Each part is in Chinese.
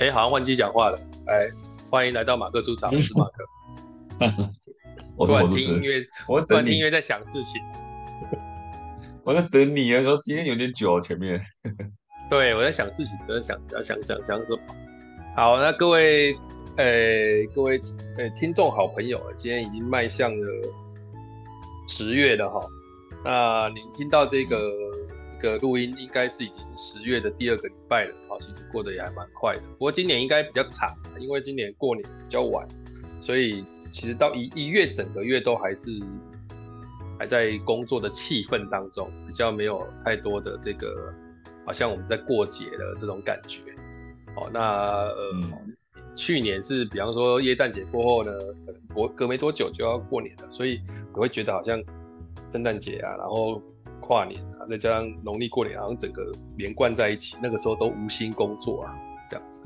哎、欸，好像忘记讲话了。哎，欢迎来到马克出场，我是马克。我突然听音乐，我突然听音乐在想事情。我在等你啊，说今天有点久，前面。对，我在想事情，真的想要想想想什么。好，那各位，哎、欸，各位，哎、欸，听众好朋友，今天已经迈向了十月了哈。那您听到这个？个录音应该是已经十月的第二个礼拜了，好，其实过得也还蛮快的。不过今年应该比较惨，因为今年过年比较晚，所以其实到一一月整个月都还是还在工作的气氛当中，比较没有太多的这个好像我们在过节的这种感觉。好，那呃，嗯、去年是比方说耶诞节过后呢，可能隔隔没多久就要过年了，所以我会觉得好像圣诞节啊，然后。跨年啊，再加上农历过年，好像整个连贯在一起。那个时候都无心工作啊，这样子。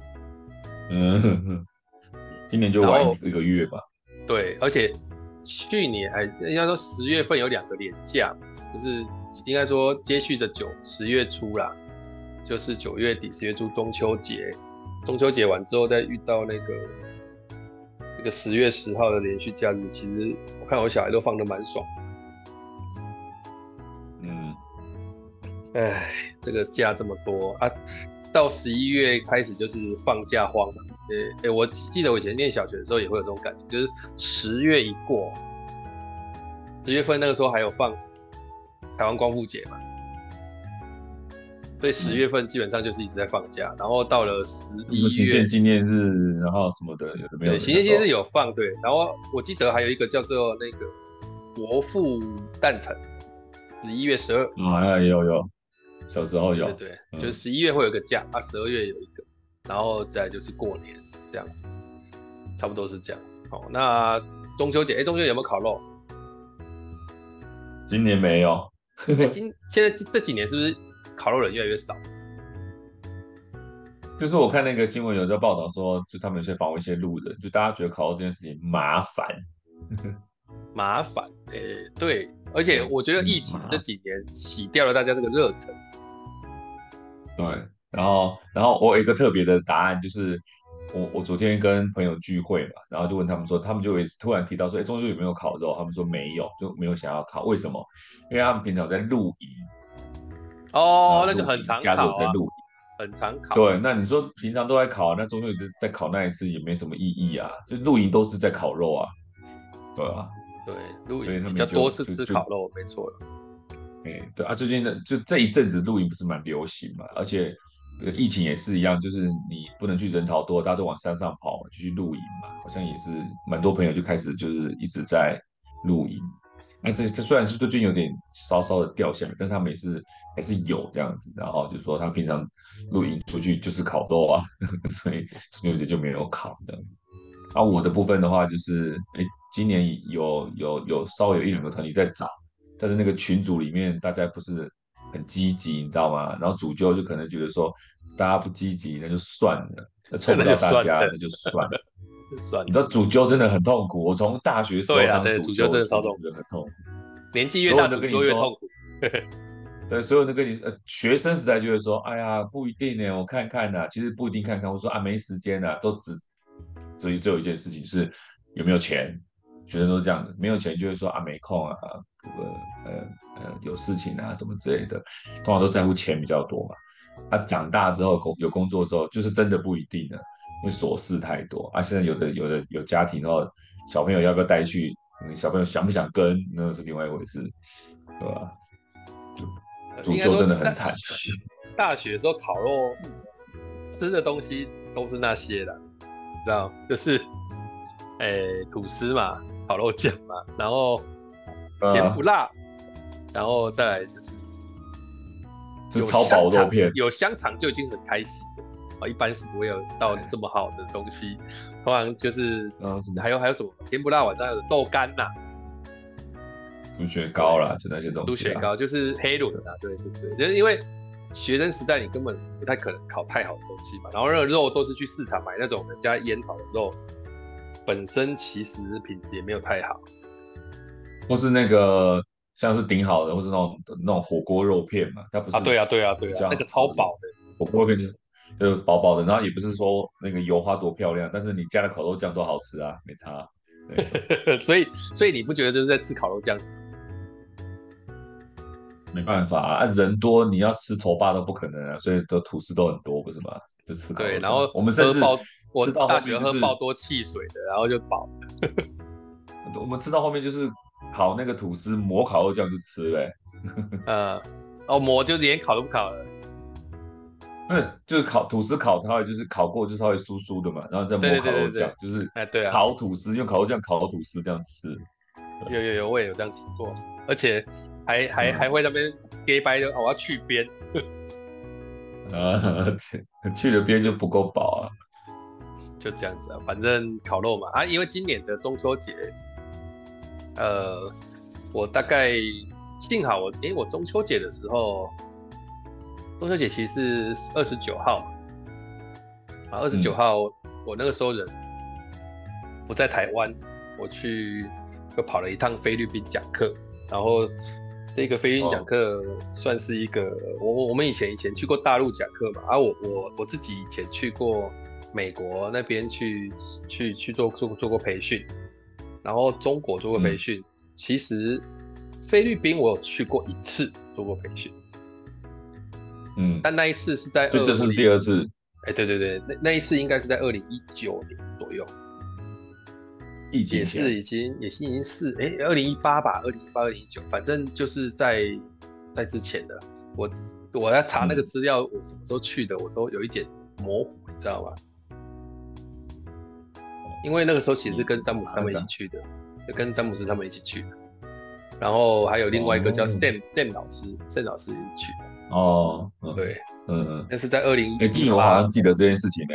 嗯哼哼，今年就晚一个月吧。对，而且去年还应该说十月份有两个年假，就是应该说接续着九十月初啦，就是九月底十月初中秋节，中秋节完之后再遇到那个那个十月十号的连续假日，其实我看我小孩都放的蛮爽。哎，这个假这么多啊，到十一月开始就是放假荒嘛。哎，我记得我以前念小学的时候也会有这种感觉，就是十月一过，十月份那个时候还有放台湾光复节嘛，所以十月份基本上就是一直在放假。嗯、然后到了十一月，行宪纪念日，然后什么的有的没有的。对，行宪纪念日有放对，然后我记得还有一个叫做那个国父诞辰，十一月十二。啊，有有。小时候有，对，对对，嗯、就是十一月会有个假啊，十二月有一个，然后再就是过年这样，差不多是这样。好，那中秋节，哎，中秋节有没有烤肉？今年没有。今现在这几年是不是烤肉人越来越少？就是我看那个新闻有在报道说，就他们有些访问一些路人，就大家觉得烤肉这件事情麻烦。麻烦，哎，对，而且我觉得疫情这几年洗掉了大家这个热忱。对，然后，然后我有一个特别的答案，就是我我昨天跟朋友聚会嘛，然后就问他们说，他们就会突然提到说，哎，中秋有没有烤肉？他们说没有，就没有想要烤，为什么？因为他们平常在露营。哦，那就很常烤啊。家里在露营，很常烤。对，那你说平常都在烤，那中秋节在烤那一次也没什么意义啊，就露营都是在烤肉啊，对啊，对，露营比较多是吃烤肉，没错了。哎、对啊，最近的就这一阵子露营不是蛮流行嘛，而且疫情也是一样，就是你不能去人潮多，大家都往山上跑，就去露营嘛，好像也是蛮多朋友就开始就是一直在露营。那这这虽然是最近有点稍稍的掉下来，但他们也是还是有这样子，然后就说他平常露营出去就是烤肉啊，所以中秋节就没有烤的。啊，我的部分的话就是，哎、今年有有有稍微有一两个团体在找。但是那个群组里面大家不是很积极，你知道吗？然后主揪就可能觉得说大家不积极，那就算了，那凑不到大家那就算了。算了，你知道主揪真的很痛苦。我从大学时候当主揪，真的超痛苦，很痛苦。年纪越大，主揪越痛苦。对，所有人都跟你呃，学生时代就会说，哎呀，不一定呢，我看看呐。其实不一定看看，我说啊，没时间呐，都只只有只有一件事情是有没有钱。学生都是这样的，没有钱就会说啊，没空啊，呃呃呃有事情啊什么之类的，通常都在乎钱比较多嘛。啊，长大之后工有工作之后，就是真的不一定了，因为琐事太多啊。现在有的有的有家庭，然后小朋友要不要带去？小朋友想不想跟，那是另外一回事，对吧？就就真的很惨。大学的时候烤肉吃的东西都是那些的，知道就是哎、欸、吐司嘛。烤肉酱嘛，然后甜不辣，嗯、然后再来就是就超薄肉片，有香肠就已经很开心啊！一般是不会有到这么好的东西，通常就是嗯，还有还有什么甜不辣，晚上有豆干呐、啊，猪血糕啦，就那些东西。猪血糕就是黑轮啊，对对对，就是因为学生时代你根本不太可能烤太好的东西嘛，然后那个肉都是去市场买那种人家腌好的肉。本身其实品质也没有太好，或是那个像是顶好的，或是那种那种火锅肉片嘛，它不是啊？对啊，对啊，对啊，那个超薄的火锅片，就薄薄的，然后也不是说那个油花多漂亮，但是你加了烤肉酱多好吃啊，没差。所以所以你不觉得这是在吃烤肉酱？没办法啊，人多你要吃丑霸都不可能啊，所以都吐司都很多，不是吗？就吃烤肉酱。对，然后我们甚至爆我到大学喝爆多汽水的，然后就饱。我们吃到后面就是烤那个吐司抹烤肉酱就吃嘞、欸。呃，哦，抹就连烤都不烤了。嗯，就是烤吐司烤，它会就是烤过就稍微酥酥的嘛，然后再抹烤肉酱，就是哎对啊，烤吐司用烤肉酱烤吐司这样吃。有有有，我也有这样吃过，而且还还、嗯、还会那边给掰的，我要去边。啊，去了边就不够饱啊。就这样子啊，反正烤肉嘛啊，因为今年的中秋节，呃，我大概幸好我哎、欸，我中秋节的时候。中秋节其实是二十九号，啊，二十九号我那个时候人不在台湾，我去又跑了一趟菲律宾讲课，然后这个菲律宾讲课算是一个、哦、我我们以前以前去过大陆讲课嘛，啊我我我自己以前去过美国那边去去去做做做过培训，然后中国做过培训，嗯、其实菲律宾我有去过一次做过培训。嗯，但那一次是在，这是第二次。哎、欸，对对对，那那一次应该是在二零一九年左右，也是已经也是已经是哎，二零一八吧，二零一八、二零一九，反正就是在在之前的。我我要查那个资料，我什么时候去的，我都有一点模糊，你知道吗？因为那个时候其实是跟詹姆斯他们一起去的，就跟詹姆斯他们一起去的。然后还有另外一个叫 Sam、哦、Sam 老师，Sam 老师一起去的。哦，嗯、对，嗯嗯，那是在二零一，哎，我好像记得这件事情呢。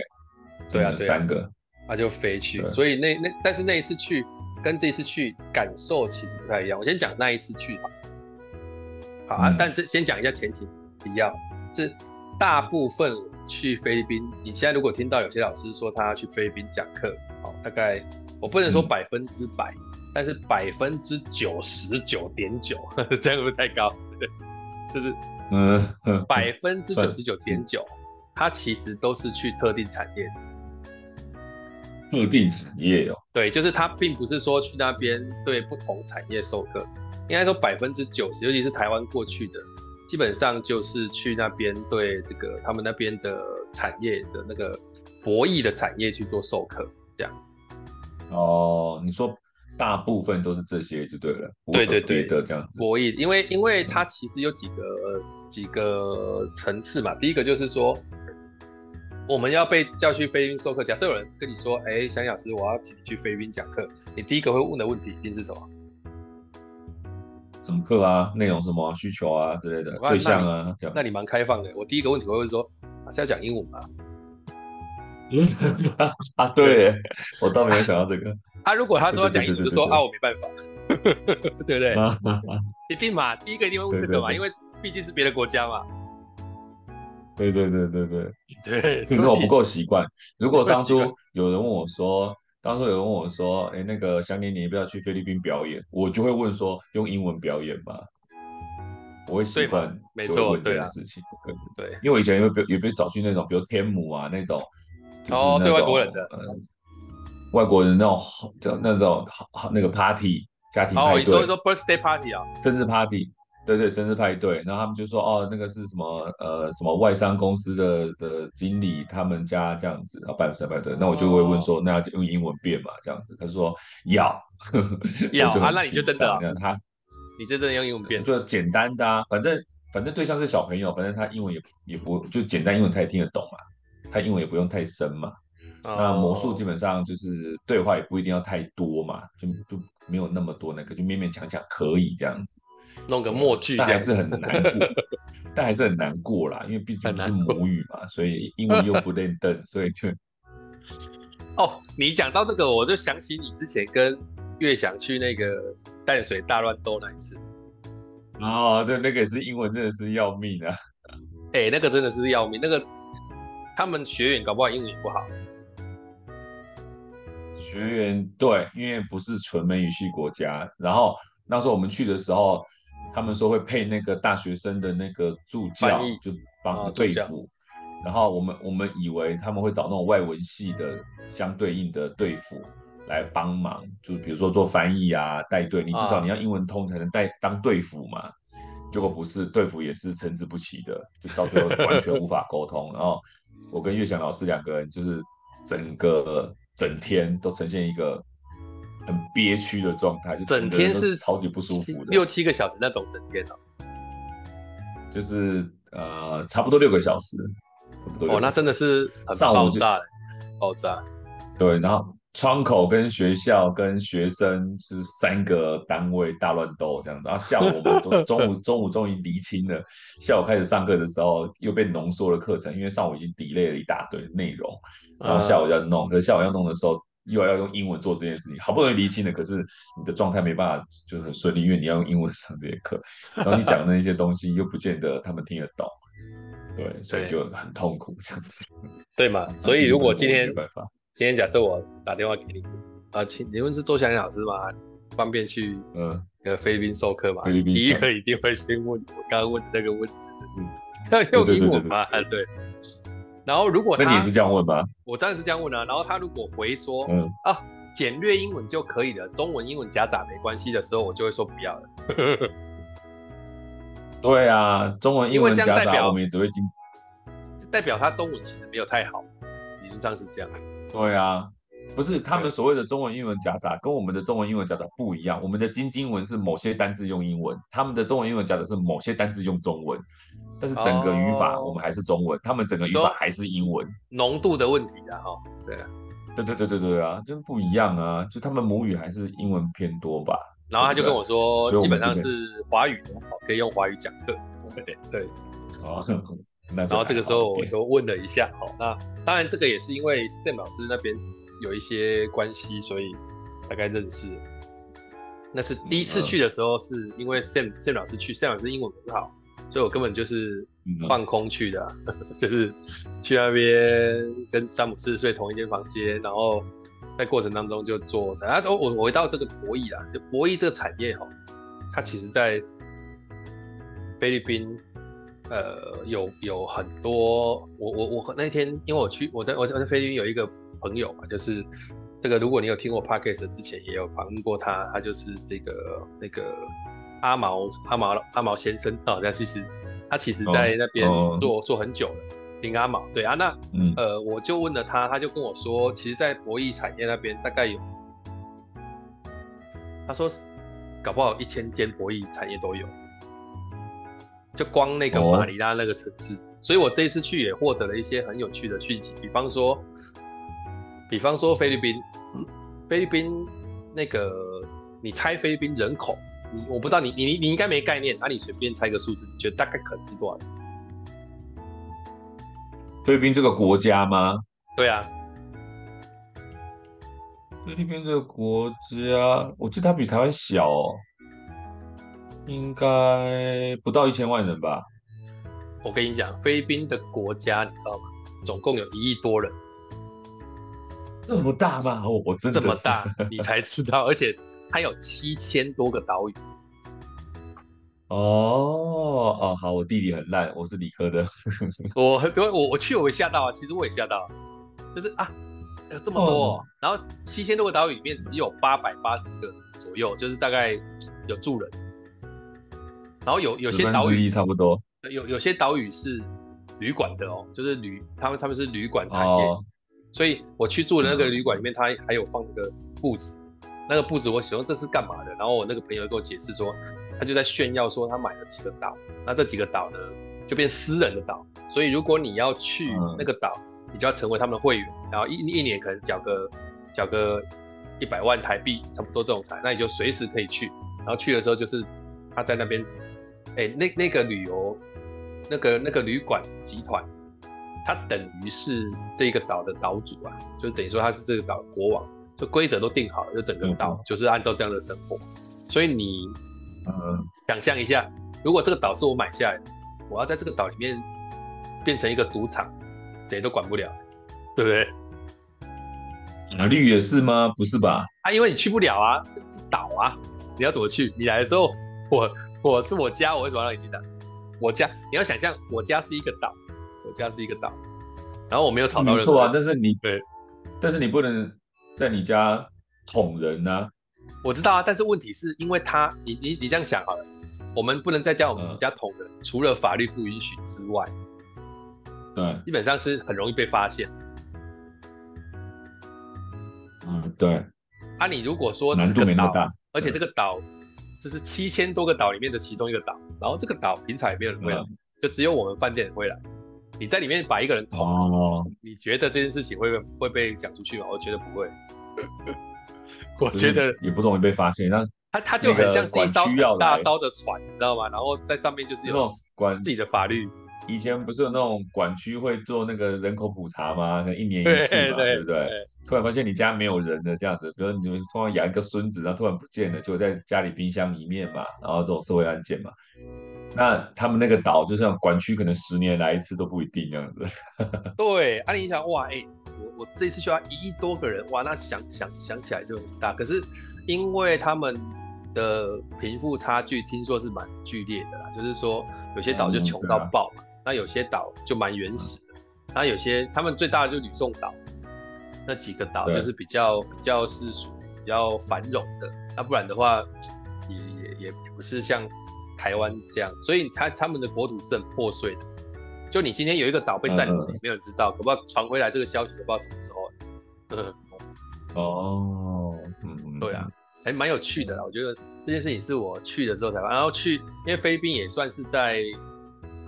对啊，对啊，三个，他就飞去，所以那那但是那一次去跟这一次去感受其实不太一样。我先讲那一次去吧。好啊，嗯、但这先讲一下前情提要，是大部分去菲律宾，你现在如果听到有些老师说他要去菲律宾讲课，好，大概我不能说百分之百，嗯、但是百分之九十九点九，这样会不会太高？就是。嗯，百分之九十九点九，它其实都是去特定产业。特定产业哦，对，就是它并不是说去那边对不同产业授课，应该说百分之九十，尤其是台湾过去的，基本上就是去那边对这个他们那边的产业的那个博弈的产业去做授课，这样。哦，你说。大部分都是这些就对了，对对对的这样子。博弈，因为因为它其实有几个、嗯、几个层次嘛。第一个就是说，我们要被叫去菲律宾授课。假设有人跟你说：“哎、欸，翔老师，我要请你去菲律宾讲课。”你第一个会问的问题一定是什么？什么课啊？内容什么需求啊之类的对象啊？那你蛮开放的。我第一个问题会问说：“是要讲英文吗？” 啊，对，我倒没有想到这个。他、啊、如果他说要讲英文，就说啊，我没办法，对不对？一定嘛，第一个一定会问这个嘛，因为毕竟是别的国家嘛。对对对对对对，因为我不够习惯。如果当初有人问我说，当初有人问我说，哎，那个想年你要不要去菲律宾表演？我就会问说，用英文表演吧？我会习惯，没错，这件事情。对，对，因为我以前有被有被找去那种，比如天母啊那种，哦，对外国人的。外国人那种叫那种好那个 party 家庭派对，哦，你说说 birthday party 啊，生日 party，对对，生日派对，然后他们就说哦，那个是什么呃什么外商公司的的经理他们家这样子，然后办生日派对，那我就会问说，那要用英文变嘛这样子，他说要。要啊，那你就真的他，你就真的用英文变，就简单的啊，反正反正对象是小朋友，反正他英文也也不就简单英文他也听得懂嘛，他英文也不用太深嘛。那魔术基本上就是对话也不一定要太多嘛，就就没有那么多那个，就勉勉强强可以这样子，弄个默剧，但还是很难过，但还是很难过啦，因为毕竟不是母语嘛，所以英文又不认得，所以就。哦，你讲到这个，我就想起你之前跟月想去那个淡水大乱斗那一次。哦，对，那个也是英文真的是要命啊！哎、欸，那个真的是要命，那个他们学员搞不好英语也不好。学员对，因为不是纯美语系国家，然后那时候我们去的时候，他们说会配那个大学生的那个助教，就帮对付，然后我们我们以为他们会找那种外文系的相对应的队辅来帮忙，就比如说做翻译啊、带队，你至少你要英文通才能带当队辅嘛。结果不是，队辅也是参差不齐的，就到最后完全无法沟通。然后我跟岳翔老师两个人就是整个整天都呈现一个很憋屈的状态，就整天是超级不舒服的，六七个小时那种整天哦，就是呃差不多六个小时。哦，那真的是很爆炸的，爆炸。对，然后窗口跟学校跟学生是三个单位大乱斗这样子。然后下午我们中中午中午终于厘清了，下午开始上课的时候又被浓缩了课程，因为上午已经 delay 了一大堆内容，然后下午要弄，可是下午要弄的时候又要用英文做这件事情，好不容易厘清了，可是你的状态没办法就很顺利，因为你要用英文上这些课，然后你讲的那些东西又不见得他们听得懂。对，所以就很痛苦这样子，对嘛？所以如果今天今天假设我打电话给你啊，请你问是周祥老师吗？方便去嗯，呃菲律宾授课吗？第一个一定会先问我刚刚问的那个问题，嗯，要用英文吗？对。然后如果他那你是这样问吗？我当然是这样问啊。然后他如果回说嗯啊，简略英文就可以了，中文英文夹杂没关系的时候，我就会说不要了。对啊，中文英文夹杂，我们也只会进，代表他中文其实没有太好，理论上是这样。对啊，不是他们所谓的中文英文夹杂，跟我们的中文英文夹杂不一样。我们的精英文是某些单字用英文，他们的中文英文夹杂是某些单字用中文，但是整个语法我们还是中文，哦、他们整个语法还是英文。浓度的问题啊，哈，对啊，对对对对对啊，就是不一样啊，就他们母语还是英文偏多吧。然后他就跟我说，基本上是华语的，可以用华语讲课。对对，哦，然后这个时候我就问了一下，好，那当然这个也是因为 Sam 老师那边有一些关系，所以大概认识。那是第一次去的时候，是因为 Sam Sam 老师去，Sam 老师英文很好，所以我根本就是放空去的，就是去那边跟詹姆斯睡同一间房间，然后。在过程当中就做，他说我我回到这个博弈啊，就博弈这个产业哈，它其实在菲律宾，呃，有有很多，我我我那天因为我去我在我在菲律宾有一个朋友嘛，就是这个如果你有听过 Podcast 之前也有访问过他，他就是这个那个阿毛阿毛阿毛先生啊，那其实他其实在那边做、oh, oh. 做很久了。林阿毛，对啊，那、嗯、呃，我就问了他，他就跟我说，其实，在博弈产业那边大概有，他说搞不好一千间博弈产业都有，就光那个马尼拉那个城市，哦、所以我这一次去也获得了一些很有趣的讯息，比方说，比方说菲律宾，菲律宾那个，你猜菲律宾人口，你我不知道你你你应该没概念，那、啊、你随便猜个数字，你觉得大概可能是多少？菲律宾这个国家吗？对啊，菲律宾这个国家，我记得它比台湾小哦，应该不到一千万人吧。我跟你讲，菲律宾的国家你知道吗？总共有一亿多人，这么大吗？我，我真的这么大，你才知道，而且它有七千多个岛屿。哦哦，好，我地理很烂，我是理科的。我我我我去我也吓到啊，其实我也吓到，就是啊，有这么多，哦，然后七千多个岛屿里面只有八百八十个左右，就是大概有住人，然后有有些岛屿差不多，有有些岛屿是旅馆的哦，就是旅他们他们是旅馆产业，哦，所以我去住的那个旅馆里面，它还有放那个布子，那个布子我喜欢，这是干嘛的？然后我那个朋友给我解释说。他就在炫耀说他买了几个岛，那这几个岛呢就变私人的岛，所以如果你要去那个岛，你就要成为他们的会员，然后一一年可能缴个缴个一百万台币，差不多这种财，那你就随时可以去。然后去的时候就是他在那边，哎、欸，那那个旅游那个那个旅馆集团，他等于是这个岛的岛主啊，就等于说他是这个岛国王，就规则都定好了，就整个岛就是按照这样的生活，所以你。嗯，想象一下，如果这个岛是我买下来的，我要在这个岛里面变成一个赌场，谁都管不了，对不对？啊，绿也是吗？不是吧？啊，因为你去不了啊，是岛啊，你要怎么去？你来的时候，我我是我家，我为什么要让你进来？我家，你要想象，我家是一个岛，我家是一个岛，然后我没有吵到人。没错啊，但是你对，但是你不能在你家捅人啊。我知道啊，但是问题是因为他，你你你这样想好了，我们不能再叫我们家捅人，嗯、除了法律不允许之外，对，基本上是很容易被发现。嗯，对。啊，你如果说难度没那么大，而且这个岛这是七千多个岛里面的其中一个岛，然后这个岛平常也没有人会来，嗯、就只有我们饭店会来。你在里面把一个人捅，哦、你觉得这件事情会会被讲出去吗？我觉得不会。我觉得也不容易被发现。那他他就很像是一艘大艘的船，你知道吗？然后在上面就是有自己的法律。以前不是有那种管区会做那个人口普查吗？可能一年一次嘛，对，不对？突然发现你家没有人的，这样子，比如你们突然养一个孙子，然后突然不见了，就在家里冰箱里面嘛，然后这种社会案件嘛。那他们那个岛就像管区，可能十年来一次都不一定这样子。对，啊，你想哇，哎、欸，我我这一次需要一亿多个人，哇，那想想想起来就很大。可是因为他们的贫富差距听说是蛮剧烈的啦，就是说有些岛就穷到爆那有些岛就蛮原始的，嗯、那有些他们最大的就是吕宋岛，那几个岛就是比较比较是属于比较繁荣的，那不然的话也也也不是像。台湾这样，所以他他们的国土是很破碎的。就你今天有一个岛被占领了，嗯、没有人知道，可不可传回来这个消息，都不知道什么时候。哦，嗯，对啊，还蛮有趣的啦。我觉得这件事情是我去的时候才发，然后去，因为菲律宾也算是在，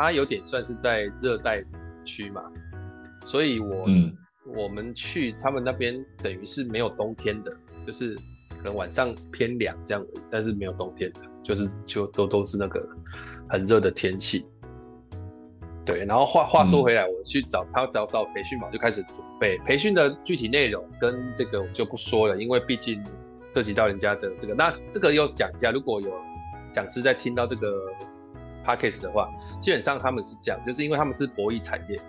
它有点算是在热带区嘛，所以我、嗯、我们去他们那边等于是没有冬天的，就是可能晚上偏凉这样，但是没有冬天的。就是就都都是那个很热的天气，对。然后话话说回来，我去找他找到培训嘛，就开始准备培训的具体内容跟这个我就不说了，因为毕竟涉及到人家的这个。那这个又讲一下，如果有讲师在听到这个 podcast 的话，基本上他们是这样，就是因为他们是博弈产业，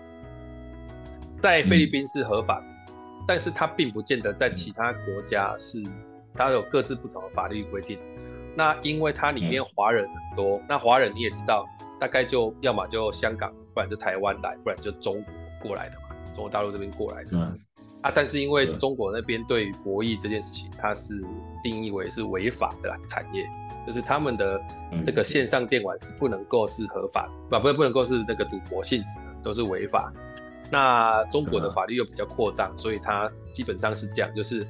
在菲律宾是合法的，嗯、但是它并不见得在其他国家是，它有各自不同的法律规定。那因为它里面华人很多，嗯、那华人你也知道，大概就要么就香港，不然就台湾来，不然就中国过来的嘛，中国大陆这边过来的。嗯。啊，但是因为中国那边对博弈这件事情，它是定义为是违法的产业，就是他们的这个线上电玩是不能够是合法的，不不不能够是那个赌博性质的，都是违法。那中国的法律又比较扩张，嗯、所以它基本上是这样，就是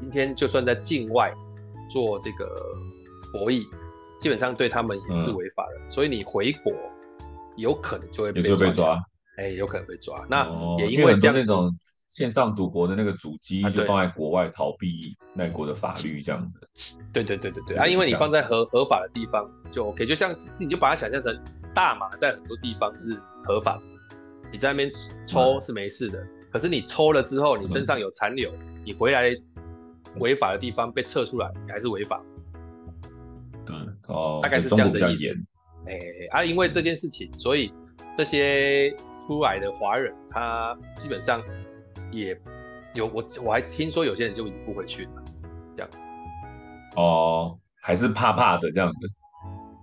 今天就算在境外做这个。博弈基本上对他们也是违法的，嗯、所以你回国有可能就会被抓。哎、欸，有可能被抓。那也因为这样、哦、那种线上赌博的那个主机就放在国外逃避那国的法律这样子。对对对对对啊，因为你放在合合法的地方就 OK，就像你就把它想象成大麻在很多地方是合法的，你在那边抽是没事的，嗯、可是你抽了之后你身上有残留，嗯、你回来违法的地方被测出来，你还是违法。嗯哦，大概是这样的意思。哎、欸、啊，因为这件事情，所以这些出来的华人，他基本上也有我我还听说有些人就已经不回去了，这样子。哦，还是怕怕的这样子。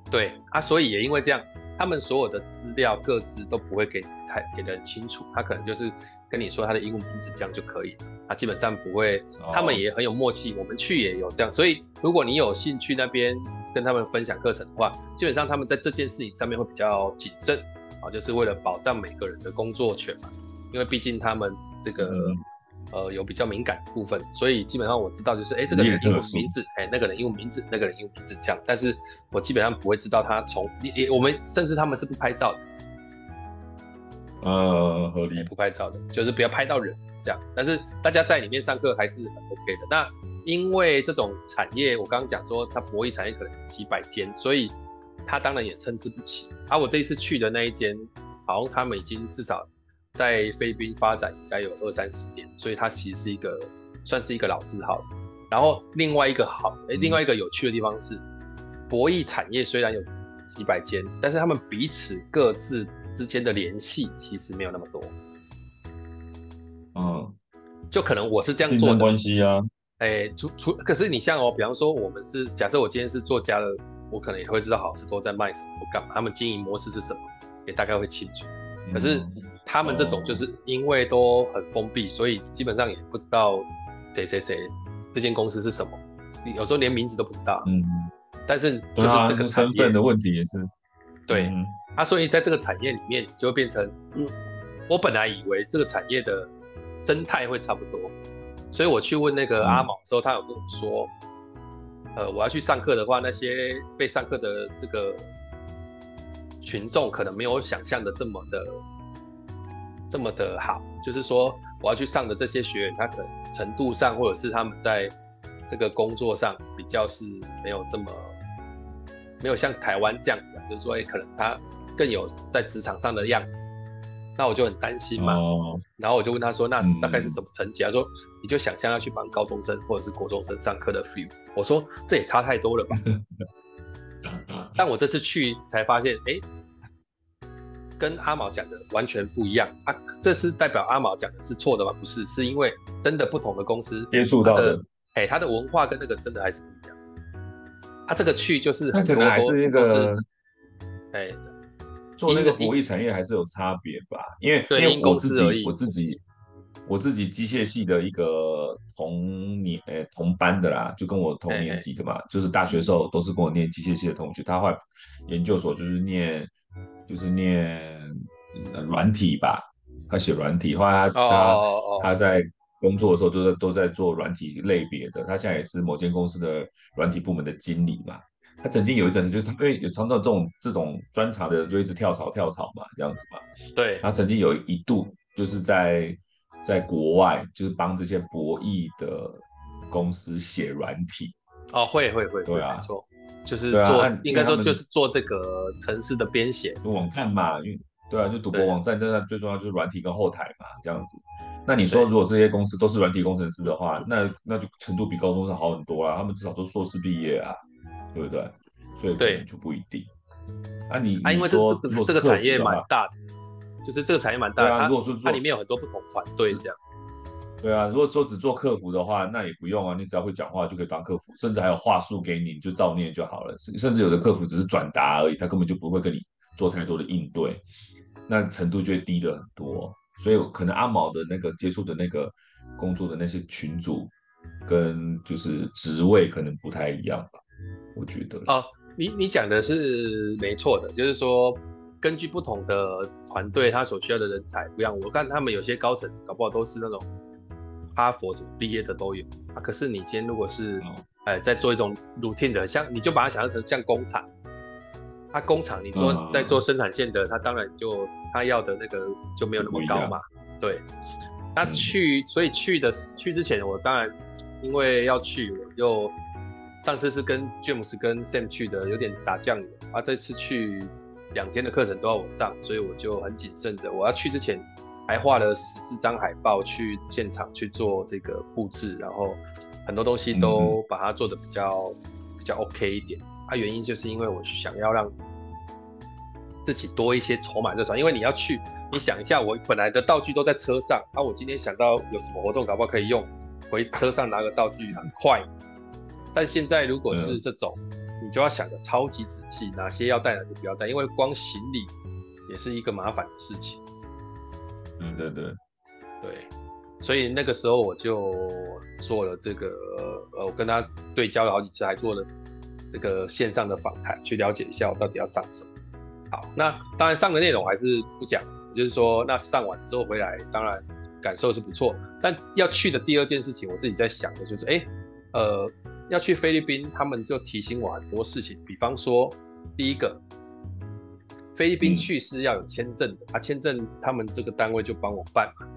对啊，所以也因为这样，他们所有的资料各自都不会给太给的很清楚，他可能就是。跟你说他的英文名字这样就可以了，他基本上不会，他们也很有默契，我们去也有这样，所以如果你有兴趣那边跟他们分享课程的话，基本上他们在这件事情上面会比较谨慎啊，就是为了保障每个人的工作权嘛，因为毕竟他们这个、嗯、呃有比较敏感的部分，所以基本上我知道就是哎、欸、这个人英文名字，哎、欸、那个人英文名字，那个人英文名字这样，但是我基本上不会知道他从也我们甚至他们是不拍照的。呃，合理，不拍照的，就是不要拍到人这样。但是大家在里面上课还是很 OK 的。那因为这种产业，我刚刚讲说它博弈产业可能有几百间，所以它当然也参差不齐。而、啊、我这一次去的那一间，好像他们已经至少在菲律宾发展应该有二三十年，所以它其实是一个算是一个老字号。然后另外一个好，哎，另外一个有趣的地方是，博弈产业虽然有几百间，但是他们彼此各自。之间的联系其实没有那么多，嗯，就可能我是这样做的关系啊，哎、欸，除除可是你像哦，比方说我们是假设我今天是做家乐，我可能也会知道好事多在卖什么，我干嘛，他们经营模式是什么，也大概会清楚。可是他们这种就是因为都很封闭，所以基本上也不知道谁谁谁这间公司是什么，你有时候连名字都不知道。嗯，但是就是这个身份的问题也是。对，啊，所以在这个产业里面就会变成，嗯，我本来以为这个产业的生态会差不多，所以我去问那个阿毛的时候，他有跟我说，呃，我要去上课的话，那些被上课的这个群众可能没有想象的这么的。这么的好，就是说我要去上的这些学员，他可能程度上，或者是他们在这个工作上比较是没有这么没有像台湾这样子，就是说，哎，可能他更有在职场上的样子。那我就很担心嘛。哦。然后我就问他说：“那大概是什么层级？”他说：“你就想象要去帮高中生或者是国中生上课的 feel。”我说：“这也差太多了吧？” 但我这次去才发现，哎。跟阿毛讲的完全不一样啊！这是代表阿毛讲的是错的吗？不是，是因为真的不同的公司接触到的，哎，他的文化跟那个真的还是不一样。他、啊、这个去就是很多可能还是那个，哎，做那个博弈产业还是有差别吧？因为因为我自己我自己我自己机械系的一个同年哎同班的啦，就跟我同年级的嘛，就是大学时候都是跟我念机械系的同学，他后来研究所就是念。就是念软体吧，他写软体，后来他他他在工作的时候都在都在做软体类别的，他现在也是某间公司的软体部门的经理嘛。他曾经有一阵子，就是他因为有常常这种这种专长的，就一直跳槽跳槽嘛，这样子嘛。对。他曾经有一度就是在在国外，就是帮这些博弈的公司写软体。哦，会会会，对啊，没错。就是做，啊、应该说就是做这个城市的编写网站嘛，因为对啊，就赌博网站，真的最重要就是软体跟后台嘛，这样子。那你说如果这些公司都是软体工程师的话，那那就程度比高中生好很多啊，他们至少都硕士毕业啊，对不对？所以对就不一定。啊你，你啊，因为这这个这个产业蛮大的，就是这个产业蛮大的，啊、如果说它里面有很多不同团队这样。对啊，如果说只做客服的话，那也不用啊，你只要会讲话就可以当客服，甚至还有话术给你，你就照念就好了。甚甚至有的客服只是转达而已，他根本就不会跟你做太多的应对，那程度就会低了很多。所以可能阿毛的那个接触的那个工作的那些群组，跟就是职位可能不太一样吧，我觉得。哦，你你讲的是没错的，就是说根据不同的团队，他所需要的人才不一样。我看他们有些高层搞不好都是那种。哈佛什么毕业的都有。啊，可是你今天如果是，哎，在做一种 routine 的，像你就把它想象成像工厂，它工厂你说在做生产线的，它当然就他要的那个就没有那么高嘛，对。那去，所以去的去之前，我当然因为要去，我又上次是跟 James 跟 Sam 去的，有点打酱油。啊，这次去两天的课程都要我上，所以我就很谨慎的，我要去之前。还画了十四张海报去现场去做这个布置，然后很多东西都把它做的比较、嗯、比较 OK 一点。啊，原因就是因为我想要让自己多一些筹码热潮，因为你要去，你想一下，我本来的道具都在车上，啊，我今天想到有什么活动，搞不好可以用，回车上拿个道具很快。但现在如果是这种，嗯、你就要想的超级仔细，哪些要带，哪些不要带，因为光行李也是一个麻烦的事情。嗯，对对对，所以那个时候我就做了这个，呃，我跟他对焦了好几次，还做了这个线上的访谈，去了解一下我到底要上什么。好，那当然上的内容还是不讲，就是说那上完之后回来，当然感受是不错，但要去的第二件事情，我自己在想的就是，哎，呃，要去菲律宾，他们就提醒我很多事情，比方说第一个。菲律宾去是要有签证的，啊，签证他们这个单位就帮我办嘛。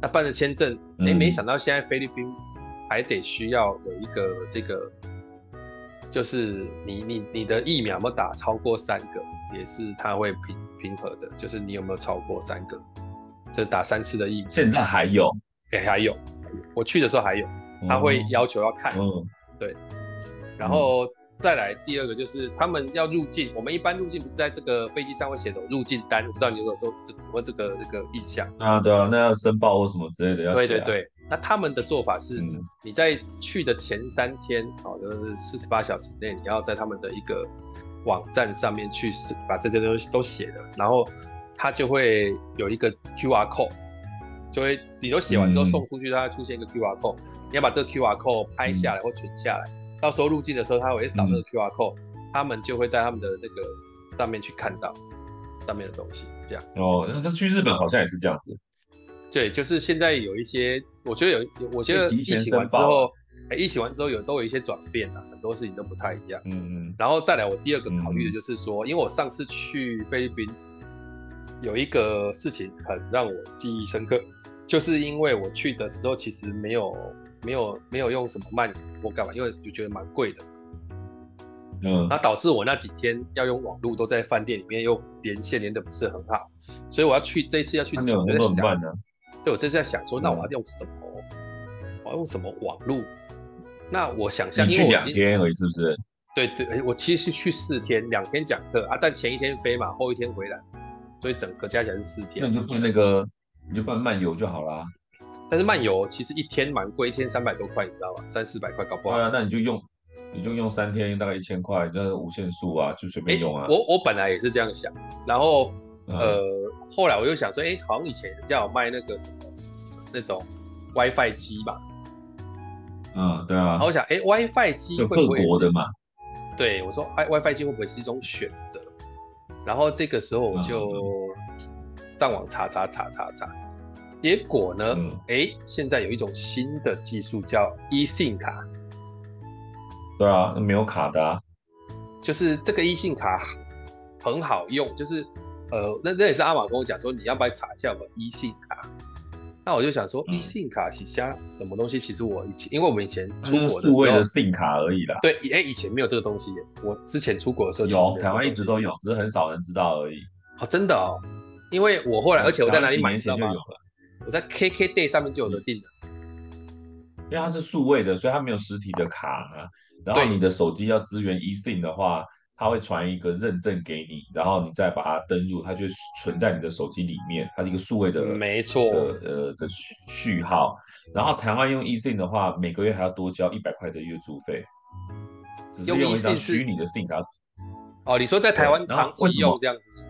那办了签证，哎，没想到现在菲律宾还得需要有一个这个，就是你你你的疫苗有没有打超过三个，也是他会平平和的，就是你有没有超过三个，这打三次的疫苗。现在还有，哎，还有，我去的时候还有，他会要求要看，嗯，对，然后。再来第二个就是他们要入境，我们一般入境不是在这个飞机上会写着入境单，我不知道你有没有说这我这个这个印象啊？对啊，那要申报或什么之类的要写、啊。对对对，那他们的做法是，你在去的前三天，哦，就是四十八小时内，你要在他们的一个网站上面去把这些东西都写了，然后他就会有一个 QR code，就会你都写完之后送出去，它会出现一个 QR code，你要把这个 QR code 拍下来或存下来，到时候入境的时候，他会扫那个 QR code，他们就会在他们的那个上面去看到上面的东西，这样。哦，那去日本好像也是这样子。对，就是现在有一些，我觉得有，我觉得疫情完之后，哎，疫情完之后有都有一些转变了，很多事情都不太一样。嗯嗯。然后再来，我第二个考虑的就是说，因为我上次去菲律宾，有一个事情很让我记忆深刻，就是因为我去的时候其实没有没有没有用什么漫游或干嘛，因为就觉得蛮贵的。嗯。那导致我那几天要用网络都在饭店里面又连线连的不是很好，所以我要去这一次要去，那有怎么办呢？对，我这次在想说，那我要用什么？嗯、我要用什么网络？那我想象，你去两天而已，是不是？对对，我其实是去四天，两天讲课啊，但前一天飞嘛，后一天回来，所以整个加起来是四天。那你就办那个，你就办漫游就好啦。但是漫游其实一天蛮贵，一天三百多块，你知道吧？三四百块搞不好。对啊，那你就用，你就用三天，大概一千块，那无限速啊，就随便用啊。我我本来也是这样想，然后。呃，后来我又想说，哎、欸，好像以前人家有卖那个什么那种 WiFi 机吧？嗯，对啊。然后我想，哎、欸，WiFi 机会不会各国的嘛？对，我说，WiFi 机会不会是一种选择？然后这个时候我就上网查查查查查，结果呢，哎、现在有一种新的技术叫 eSIM 卡。对啊，那没有卡的啊。就是这个 eSIM 卡很好用，就是。呃，那那也是阿玛跟我讲说，你要不要查一下我们 eSIM 卡？那我就想说，eSIM 卡是加什么东西？其实我以前，因为我们以前出国的时候，数位的 SIM 卡而已啦。对，哎，以前没有这个东西。我之前出国的时候有，台湾一直都有，只是很少人知道而已。哦，真的哦，因为我后来，而且我在哪里买？你知道吗？我在 KKday 上面就有的订了，因为它是数位的，所以它没有实体的卡啊。然后你的手机要支援 eSIM 的话。它会传一个认证给你，然后你再把它登入，它就存在你的手机里面，它是一个数位的，没错的呃的序号。然后台湾用 eSIM 的话，每个月还要多交一百块的月租费，只是用一张虚拟的 SIM 卡。哦，你说在台湾长期用这样子？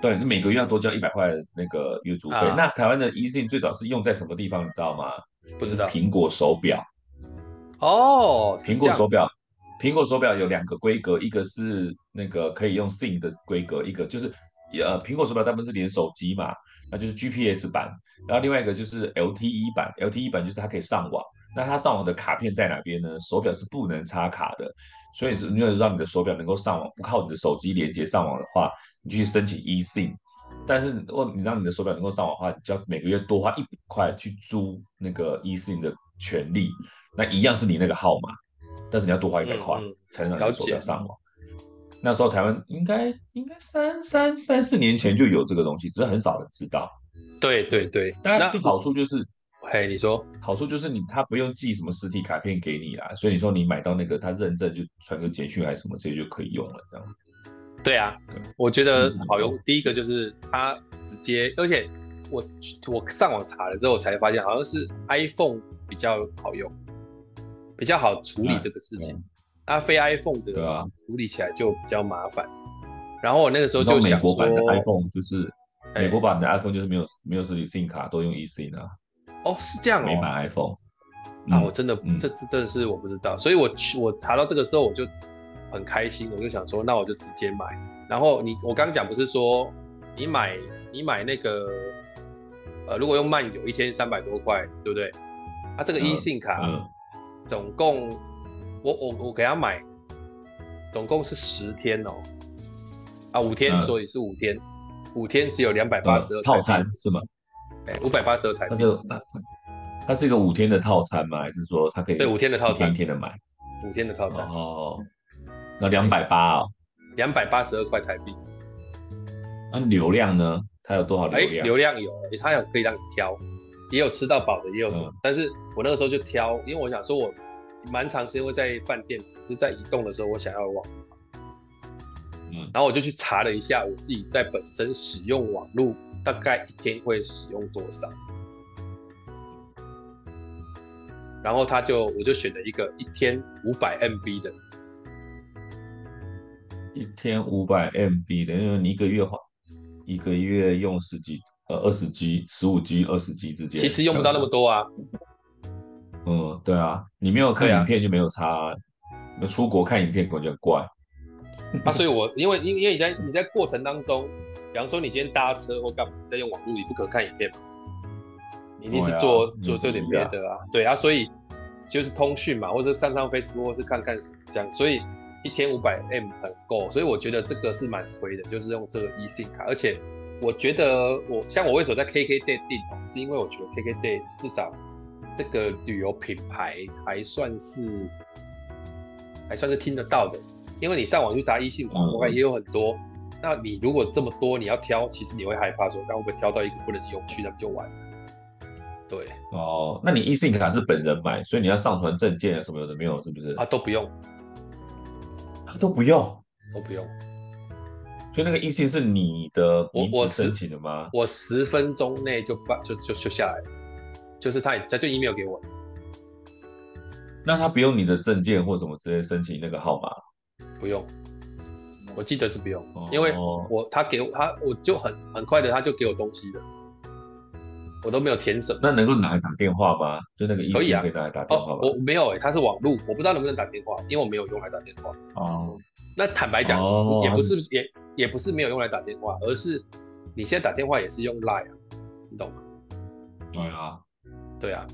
对，你每个月要多交一百块那个月租费。啊、那台湾的 eSIM 最早是用在什么地方？你知道吗？不知道。苹果手表。哦，苹果手表。苹果手表有两个规格，一个是那个可以用 SIM 的规格，一个就是呃苹果手表大部分是连手机嘛，那就是 GPS 版，然后另外一个就是 LTE 版，LTE 版就是它可以上网，那它上网的卡片在哪边呢？手表是不能插卡的，所以是你要让你的手表能够上网，不靠你的手机连接上网的话，你去申请 eSIM，但是如果你让你的手表能够上网的话，你就要每个月多花一百块去租那个 eSIM 的权利，那一样是你那个号码。但是你要多花一百块才能让你手表上网。那时候台湾应该应该三三三四年前就有这个东西，只是很少人知道。对对对，那好处就是，嘿，你说好处就是你他不用寄什么实体卡片给你啦，所以你说你买到那个他认证就传个简讯还是什么这些就可以用了，这样。对啊，我觉得好用。第一个就是它直接，而且我我上网查了之后我才发现，好像是 iPhone 比较好用。比较好处理这个事情，啊，非 iPhone 的处理起来就比较麻烦。然后我那个时候就想说，美国版的 iPhone 就是美国版的 iPhone 就是没有没有实体 SIM 卡，都用 eSIM 啊。哦，是这样哦。没买 iPhone 啊，我真的这这真的是我不知道，所以我去我查到这个时候我就很开心，我就想说，那我就直接买。然后你我刚刚讲不是说你买你买那个呃，如果用漫游一天三百多块，对不对？啊，这个 eSIM 卡。总共，我我我给他买，总共是十天哦，啊五天，所以是五天，五天只有两百八十二套餐是吗？哎，五百八十二台币。它是它是一个五天的套餐吗？还是说它可以？对，五天的套餐，一天一天的买，五天的套餐。哦，那两百八哦，两百八十二块台币。那流量呢？它有多少流量？流量有，它有可以让你挑。也有吃到饱的，也有什么，嗯、但是我那个时候就挑，因为我想说，我蛮长时间会在饭店，只是在移动的时候，我想要网，嗯，然后我就去查了一下，我自己在本身使用网络大概一天会使用多少，然后他就我就选了一个一天五百 MB 的，一天五百 MB 的，因为你一个月花一个月用十几呃二十 G、十五 G、二十 G 之间，其实用不到那么多啊。嗯，对啊，你没有看影片就没有差，那、啊、出国看影片感觉怪。啊，所以我因为因因为你在你在过程当中，比方说你今天搭车或干嘛，在用网络，你不可看影片嘛，你一定是做、哦、做这点别的啊，对啊，所以就是通讯嘛，或者上上 Facebook 或是看看这样，所以一天五百 M 很够，所以我觉得这个是蛮推的，就是用这个 eSIM 卡，而且我觉得我像我为什么在 KKday 订，是因为我觉得 KKday 至少这个旅游品牌还算是还算是听得到的。因为你上网去查 eSIM 卡，我看也有很多。嗯、那你如果这么多，你要挑，其实你会害怕说，那会不会挑到一个不能用，去那不就完了？对。哦，那你 eSIM 卡是本人买，所以你要上传证件啊什么有的没有，是不是？啊，都不用。啊，都不用，都不用。所以那个 eSIM 是你的名字申请的吗？我十分钟内就办，就就就下来了，就是他也他就 email 给我。那他不用你的证件或什么直接申请那个号码？不用，我记得是不用，因为我他给我他我就很很快的他就给我东西了，我都没有填什么。那能够拿来打电话吗？就那个 eSIM 可以拿来打电话吗？我没有哎，它是网路，我不知道能不能打电话，因为我没有用来打电话。哦，那坦白讲，也不是也也不是没有用来打电话，而是你现在打电话也是用 Line 啊，你懂吗？对啊，对啊，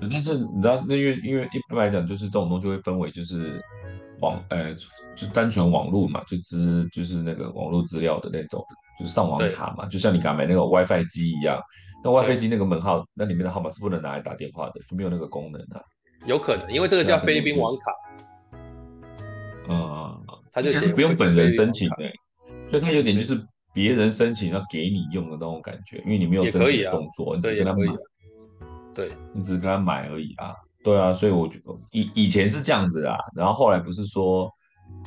但是你知道，那因为因为一般来讲，就是这种东西会分为就是。网，呃，就单纯网络嘛，就资就是那个网络资料的那种，就是上网卡嘛，就像你刚买那个 WiFi 机一样，那 WiFi 机那个门号，那里面的号码是不能拿来打电话的，就没有那个功能啊。有可能，因为这个叫菲律宾网卡。嗯，他就是不用本人申请的，所以他有点就是别人申请要给你用的那种感觉，因为你没有申请的动作，你只跟他买，对，你只是跟他买而已啊。对啊，所以我觉得以以前是这样子啊，然后后来不是说，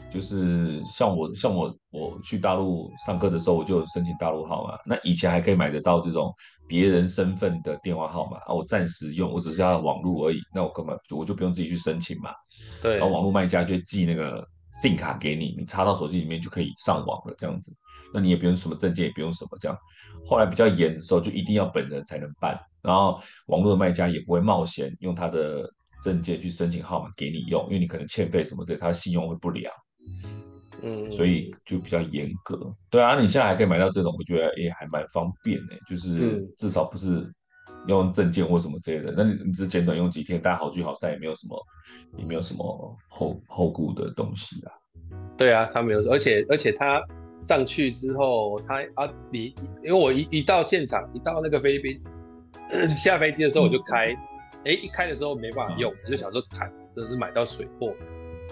就是像我像我我去大陆上课的时候，我就有申请大陆号码。那以前还可以买得到这种别人身份的电话号码啊，我暂时用，我只是要网络而已，那我根本我就不用自己去申请嘛。对，然后网络卖家就寄那个 SIM 卡给你，你插到手机里面就可以上网了，这样子。那你也不用什么证件，也不用什么这样。后来比较严的时候，就一定要本人才能办。然后网络的卖家也不会冒险用他的证件去申请号码给你用，因为你可能欠费什么之类，他信用会不良。嗯，所以就比较严格。对啊，你现在还可以买到这种，我觉得也还蛮方便的，就是至少不是用证件或什么之类的。那你你只简短用几天，大家好聚好散，也没有什么也没有什么后后顾的东西啊。对啊，他没有，而且而且他上去之后，他啊你因为我一一到现场，一到那个菲律宾。下飞机的时候我就开，哎、嗯，一开的时候没办法用，我、嗯、就想说惨，真的是买到水货。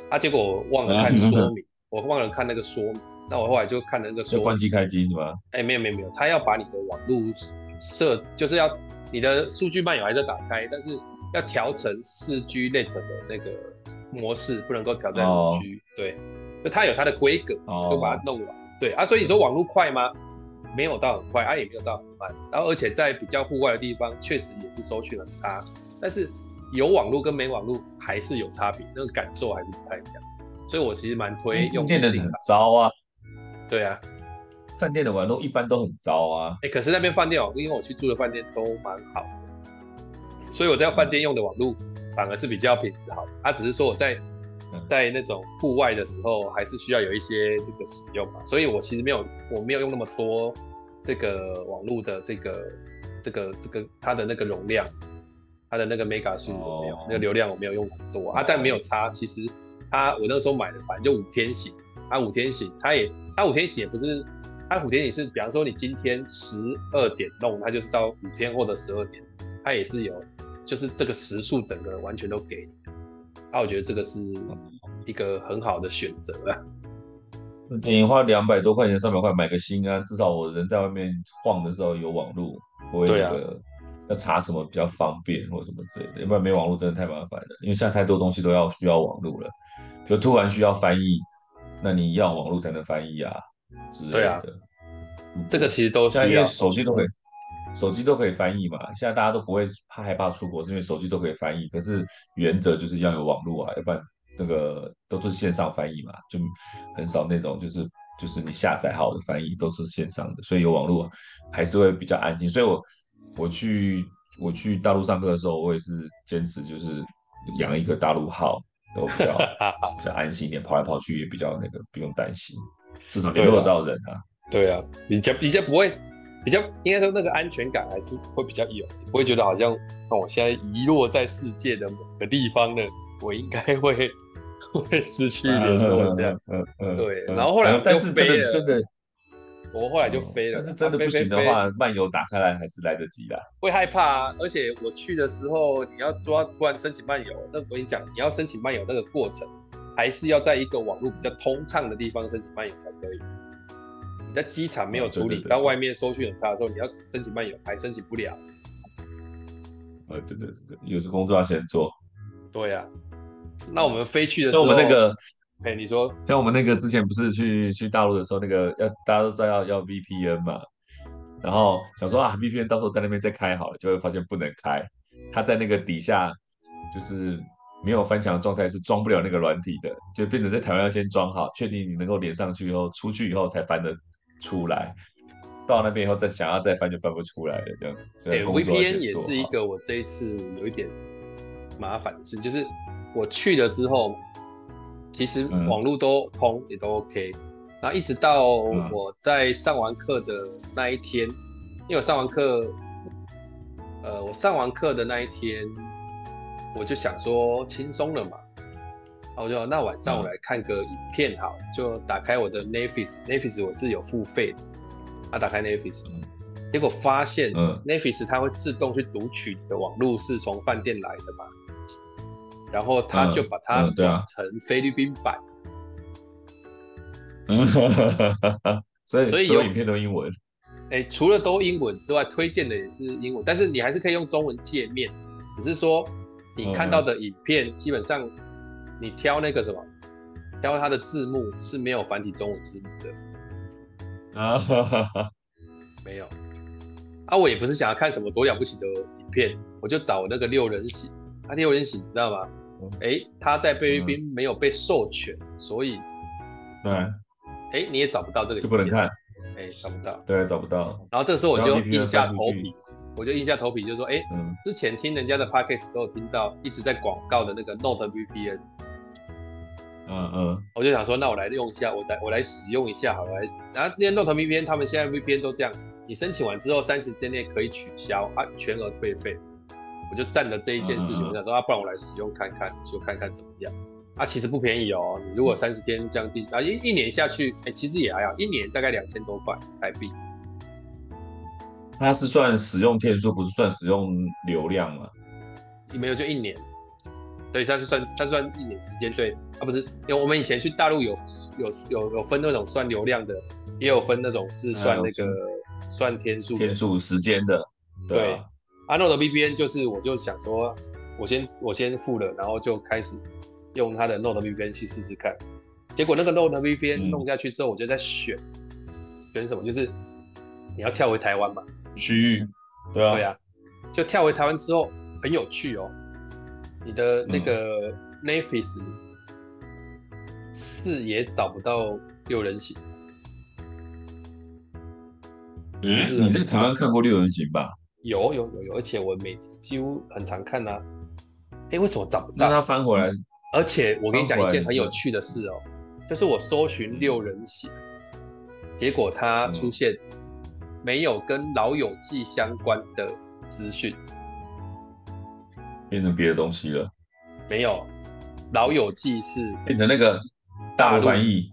啊，结果我忘了看说 明，嗯、我忘了看那个说明。那我后来就看那个说明。关机开机是吧？哎，没有没有没有，他要把你的网络设，就是要你的数据漫游还是打开，但是要调成四 G net 的那个模式，不能够调在五 G、哦。对，就它有它的规格，都把它弄完。哦、对啊，所以你说网络快吗？没有到很快，啊也没有到很慢，然后而且在比较户外的地方，确实也是收讯很差。但是有网络跟没网络还是有差别，那个感受还是不太一样。所以我其实蛮推用饭店的很糟啊。对啊，饭店的网络一般都很糟啊。哎，可是那边饭店哦，因为我去住的饭店都蛮好的，所以我在饭店用的网络反而是比较品质好的。他、啊、只是说我在在那种户外的时候，还是需要有一些这个使用嘛，所以我其实没有，我没有用那么多这个网络的这个这个这个它的那个容量，它的那个 mega 数我没有，那个流量我没有用很多啊，但没有差。其实它我那个时候买的反正就五天行，它五天行，它也它五天行也不是，它五天行是比方说你今天十二点弄，它就是到五天或者十二点，它也是有，就是这个时数整个完全都给你。那、啊、我觉得这个是一个很好的选择啊。你花两百多块钱、三百块买个心安，至少我人在外面晃的时候有网络，不会那个要查什么比较方便或什么之类的。要不然没网络真的太麻烦了，因为现在太多东西都要需要网络了。就突然需要翻译，那你要网络才能翻译啊之类的。对啊，这个其实都需要，因为手机都可以。手机都可以翻译嘛？现在大家都不会怕害怕出国，是因为手机都可以翻译。可是原则就是要有网络啊，要不然那个都是线上翻译嘛，就很少那种就是就是你下载好的翻译都是线上的，所以有网络还是会比较安心。所以我我去我去大陆上课的时候，我也是坚持就是养一个大陆号，都比较 比较安心一点，跑来跑去也比较那个不用担心，至少联络到人啊。对啊，比较比较不会比较应该说那个安全感还是会比较有，不会觉得好像我现在遗落在世界的某个地方呢，我应该会。会失去联络这样，嗯嗯，对，然后后来但是真的真的，我后来就飞了。但是真的不行的话，漫游打开来还是来得及的。会害怕啊，而且我去的时候，你要抓突然申请漫游，那我跟你讲，你要申请漫游那个过程，还是要在一个网络比较通畅的地方申请漫游才可以。你在机场没有处理，到外面收讯很差的时候，你要申请漫游还申请不了。呃，对对对对，有时工作要先做。对呀。那我们飞去的时候，我们那个，哎，你说，像我们那个之前不是去去大陆的时候，那个要大家都知道要要 VPN 嘛，然后想说啊，VPN 到时候在那边再开好了，就会发现不能开，它在那个底下就是没有翻墙的状态，是装不了那个软体的，就变成在台湾要先装好，确定你能够连上去以后，出去以后才翻得出来，到那边以后再想要再翻就翻不出来了，这样。对，VPN 也是一个我这一次有一点麻烦的事，就是。我去了之后，其实网络都通，嗯、也都 OK，然后一直到我在上完课的那一天，嗯、因为我上完课，呃，我上完课的那一天，我就想说轻松了嘛，然后我就那晚上我来看个影片好，嗯、就打开我的 Netflix，Netflix 我是有付费的，啊，打开 Netflix，嗯、结果发现 Netflix 它会自动去读取你的网络是从饭店来的嘛。然后他就把它转成菲律宾版，嗯，所以所以有影片都英文，哎，除了都英文之外，推荐的也是英文，但是你还是可以用中文界面，只是说你看到的影片基本上你挑那个什么，挑它的字幕是没有繁体中文字幕的，啊 没有，啊，我也不是想要看什么多了不起的影片，我就找那个六人行，啊，六人行你知道吗？哎，他在菲律宾没有被授权，嗯、所以，对，哎，你也找不到这个，就不能看，哎，找不到，对，找不到。然后这个时候我就硬下头皮，我就硬下头皮，就说，哎，嗯、之前听人家的 podcast 都有听到一直在广告的那个 Note VPN 嗯嗯，我就想说，那我来用一下，我来我来使用一下好了，然后那 Note VPN，他们现在 VPN 都这样，你申请完之后三十天内可以取消，啊，全额退费。我就占了这一件事情，我想说啊，不然我来使用看看，就看看怎么样。啊，其实不便宜哦。你如果三十天这样定啊，一一年下去，哎，其实也还好，一年大概两千多块台币。它是算使用天数，不是算使用流量吗？没有，就一年。对，它是算它算一年时间。对，啊，不是，因为我们以前去大陆有有有有分那种算流量的，也有分那种是算那个算天数天数时间的，对。啊，NordVPN 就是，我就想说，我先我先付了，然后就开始用他的 Node VPN 去试试看。结果那个 Node VPN 弄下去之后，我就在选、嗯、选什么，就是你要跳回台湾嘛，区域，对啊，对啊，就跳回台湾之后很有趣哦。你的那个 Netflix 是也找不到六人行。嗯，就是、你在台湾看过六人行吧？有有有有，而且我每几乎很常看呐、啊。哎，为什么找不到？那他翻回来。而且我跟你讲一件很有趣的事哦，就是我搜寻六人行，结果它出现没有跟老友记相关的资讯，变成别的东西了。没有，老友记是变成那个大陆翻译。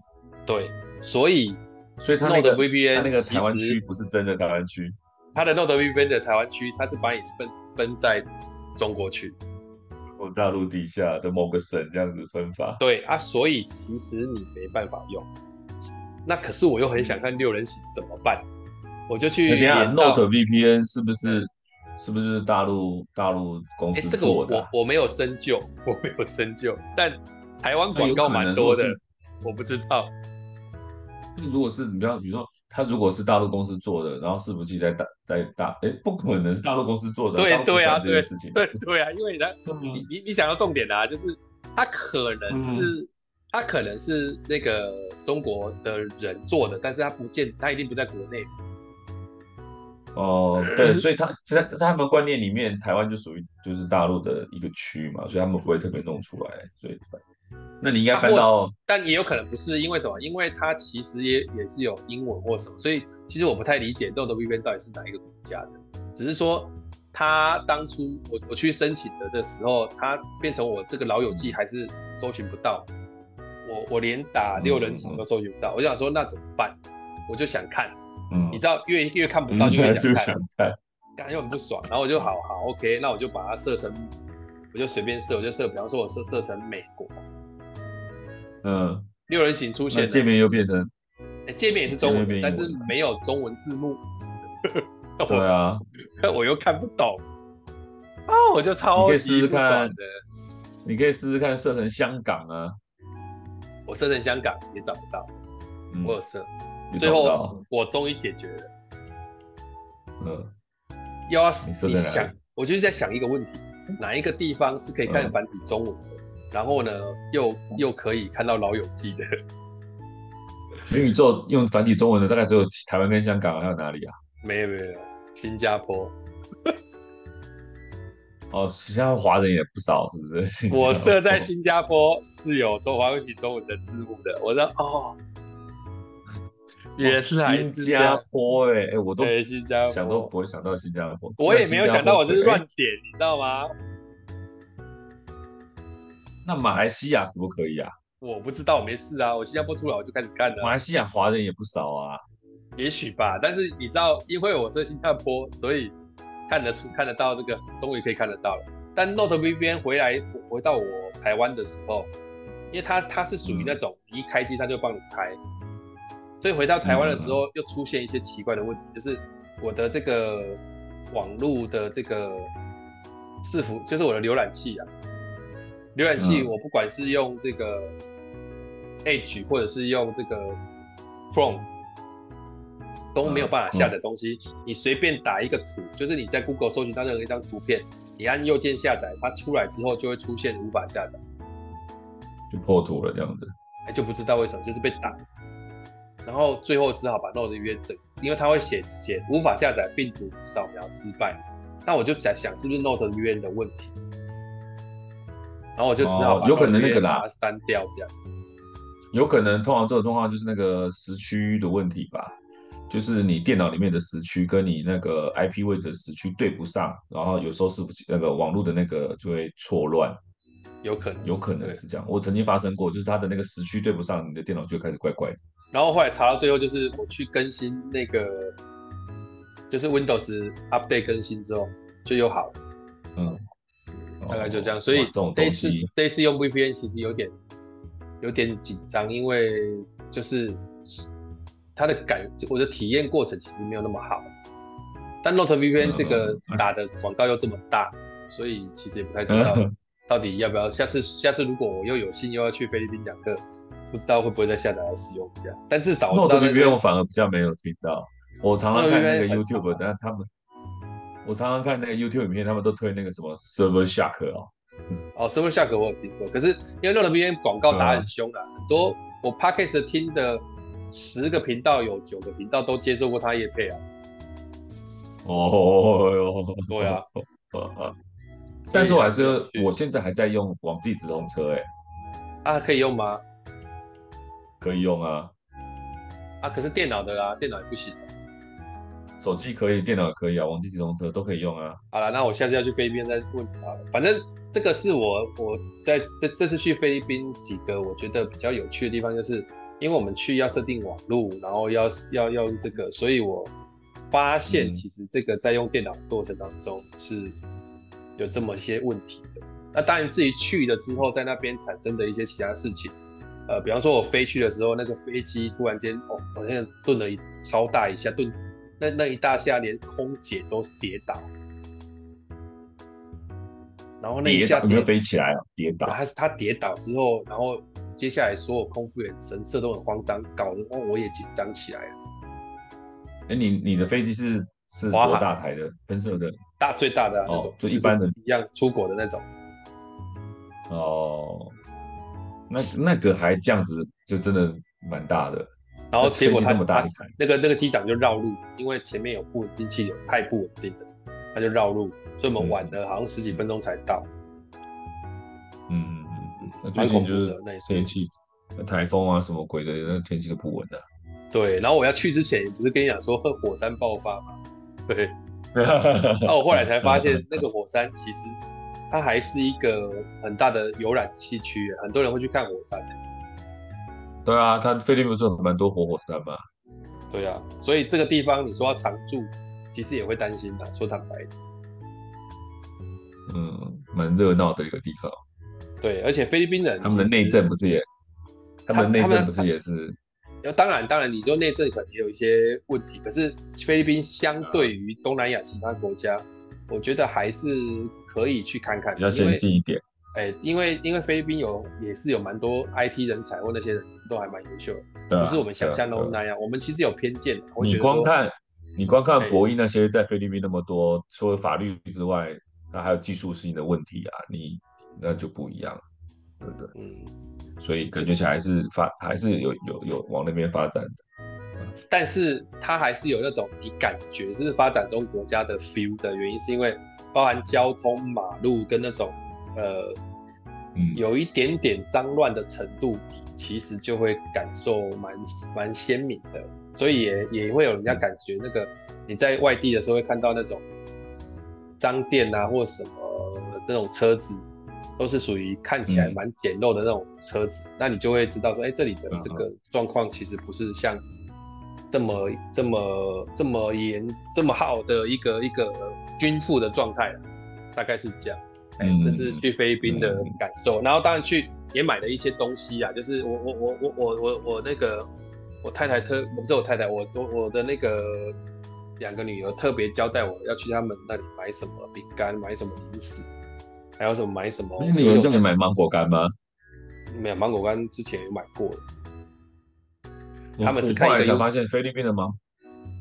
对，所以所以他那个 VBA 那个台湾区不是真的台湾区。它的 NordVPN 的台湾区，他是把你分分在中国区，我大陆底下的某个省这样子分法。对啊，所以其实你没办法用。那可是我又很想看六人行怎么办？我就去。等下 Note VPN 是不是是不是大陆大陆公司做的？这个我我我没有深究，我没有深究。但台湾广告蛮多的，我不知道。如果是你不要，比如说。他如果是大陆公司做的，然后伺服器在大在大，哎，不可能是大陆公司做的。对对啊，这件事情。对对啊，因为他，你你你想要重点的啊，就是他可能是他可能是那个中国的人做的，但是他不见，他一定不在国内。哦，对，所以他在在他们观念里面，台湾就属于就是大陆的一个区嘛，所以他们不会特别弄出来。所以，那你应该翻到，但也有可能不是，因为什么？因为它其实也也是有英文或什么，所以其实我不太理解 NordVPN 到底是哪一个国家的。只是说它当初我我去申请的的时候，它变成我这个老友记还是搜寻不到，我我连打六人场都搜寻不到，嗯嗯，我就想说那怎么办？我就想看。嗯，你知道越越看不到就越想看，感觉很不爽。然后我就好好 OK，那我就把它设成，我就随便设，我就设，比方说我设设成美国。嗯，六人行出现，界面又变成，哎，界面也是中文，但是没有中文字幕。对啊，我又看不懂。啊，我就超级不爽的。你可以试试看设成香港啊。我设成香港也找不到，我有设。最后我终于解决了，嗯，要你想，我就是在想一个问题，哪一个地方是可以看繁体中文，嗯、然后呢，又又可以看到老友记的？全宇宙用繁体中文的大概只有台湾跟香港，还有哪里啊？没有没有，新加坡。哦，新加坡华人也不少，是不是？我设在新加坡是有中繁体中文的字幕的，我说哦。也是新加坡哎、欸、哎，我都新加坡想都不会想到新加坡，我也没有想到我这是乱点，欸、你知道吗？那马来西亚可不可以啊？我不知道，我没事啊。我新加坡出来我就开始看了。马来西亚华人也不少啊，也许吧。但是你知道，因为我是新加坡，所以看得出看得到这个，终于可以看得到了。但 Note VPN 回来回到我台湾的时候，因为它它是属于那种、嗯、一开机它就帮你开。所以回到台湾的时候，又出现一些奇怪的问题，嗯、就是我的这个网络的这个伺服，就是我的浏览器啊，浏览器我不管是用这个 Edge 或者是用这个 Chrome 都没有办法下载东西。嗯嗯、你随便打一个图，就是你在 Google 搜寻到任何一张图片，你按右键下载，它出来之后就会出现无法下载，就破图了这样子。哎，就不知道为什么，就是被打。然后最后只好把 NordVPN 整，因为它会写写无法下载病毒扫描失败，那我就在想是不是 NordVPN 的问题，然后我就只好把有可能那个啦。删掉这样，有可能通常这种状况就是那个时区的问题吧，就是你电脑里面的时区跟你那个 IP 位置的时区对不上，然后有时候是不那个网络的那个就会错乱，有可能有可能是这样，我曾经发生过，就是它的那个时区对不上，你的电脑就开始怪怪的。然后后来查到最后，就是我去更新那个，就是 Windows Update 更新之后就又好了。嗯，大概就这样。所以这一次这一次用 VPN 其实有点有点紧张，因为就是它的感我的体验过程其实没有那么好。但 Note VPN 这个打的广告又这么大，所以其实也不太知道 到底要不要。下次下次如果我又有幸又要去菲律宾讲课。不知道会不会再下载来使用一下，但至少我知道 NordVPN 我反而比较没有听到。我常常看那个 YouTube，但他们，我常常看那个 YouTube 影片，他们都推那个什么 Server Shark 哦。哦，Server Shark 我有听过，可是因为 NordVPN 广告打很凶啊，很多我 Podcast 听的十个频道有九个频道都接受过他业配啊。哦，对啊，但是我还是，我现在还在用网际直通车，哎，啊，可以用吗？可以用啊，啊，可是电脑的啦，电脑也不行。手机可以，电脑也可以啊，网际直通车都可以用啊。好了，那我下次要去菲律宾再问啊。反正这个是我我在这这次去菲律宾几个我觉得比较有趣的地方，就是因为我们去要设定网路，然后要要要用这个，所以我发现其实这个在用电脑的过程当中是有这么些问题的。那当然，至于去了之后在那边产生的一些其他事情。呃，比方说，我飞去的时候，那个飞机突然间，哦，好像顿了一超大一下，顿那那一大下，连空姐都跌倒，然后那一下有没有飞起来啊？跌倒，还是他跌倒之后，然后接下来所有空服员神色都很慌张，搞得我也紧张起来了。哎，你你的飞机是是多大台的？喷射的？大最大的那种，就一般的，一样出国的那种。哦。那那个还这样子，就真的蛮大的。然后结果他那么大一台，那个那个机长就绕路，因为前面有不稳定气流，太不稳定了，他就绕路，所以我们晚了好像十几分钟才到。嗯嗯嗯嗯，那最近就是天气，台风啊什么鬼的，那天气都不稳的。对，然后我要去之前，不是跟你讲说火山爆发吗？对。那我后来才发现，那个火山其实它还是一个很大的有染气区，很多人会去看火山。对啊，他菲律宾不是有蛮多活火山吗？对啊，所以这个地方你说要常住，其实也会担心的。说坦白的，嗯，蛮热闹的一个地方。对，而且菲律宾人他们的内政不是也，他们内政不是也是？当然，当然，你说内政可能也有一些问题，可是菲律宾相对于东南亚其他国家，啊、我觉得还是可以去看看，比较先进一点。哎，因为因为菲律宾有也是有蛮多 IT 人才或那些人都还蛮优秀的，不是我们想象中那样。我们其实有偏见。你光看，你光看博弈那些在菲律宾那么多，除了法律之外，那还有技术性的问题啊，你那就不一样，对不对？嗯，所以感觉起来还是发还是有有有往那边发展的。但是它还是有那种你感觉是发展中国家的 feel 的原因，是因为包含交通、马路跟那种。呃，嗯，有一点点脏乱的程度，其实就会感受蛮蛮鲜明的，所以也也会有人家感觉那个你在外地的时候会看到那种脏店啊或什么这种车子，都是属于看起来蛮简陋的那种车子，嗯、那你就会知道说，哎、欸，这里的这个状况其实不是像这么这么这么严这么好的一个一个均富的状态，大概是这样。欸、这是去菲律宾的感受，嗯、然后当然去也买了一些东西啊，就是我我我我我我我那个我太太特不是我太太，我我我的那个两个女儿特别交代我要去他们那里买什么饼干，买什么零食，还有什么买什么。你有叫你买芒果干吗？没有，芒果干之前有买过了。他们是看一个才发现菲律宾的芒，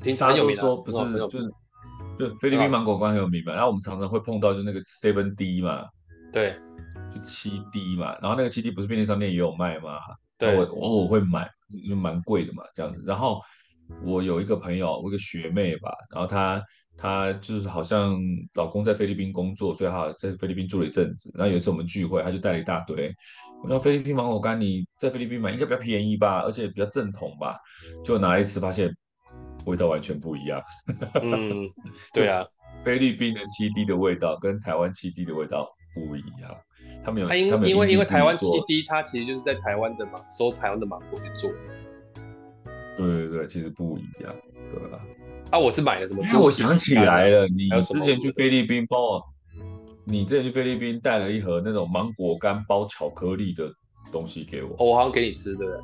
平常有名说不是就是。就菲律宾芒果干很有名嘛，然后我们常常会碰到就那个 seven D 嘛，对，就七 D 嘛，然后那个七 D 不是便利商店也有卖嘛？对，我偶尔会买，因为蛮贵的嘛，这样子。然后我有一个朋友，我一个学妹吧，然后她她就是好像老公在菲律宾工作，所以她在菲律宾住了一阵子。然后有一次我们聚会，她就带了一大堆。我说菲律宾芒果干你在菲律宾买应该比较便宜吧，而且比较正统吧，就拿来吃发现。味道完全不一样。嗯，对啊，菲律宾的七 D 的味道跟台湾七 D 的味道不一样。他们有，因因为因为台湾七 D 它其实就是在台湾的芒，收台湾的芒果去做的。对对对，其实不一样，对吧？啊，我是买了什么？因为我想起来了，你之前去菲律宾帮我，你之前去菲律宾带了一盒那种芒果干包巧克力的东西给我。哦，我好像给你吃的。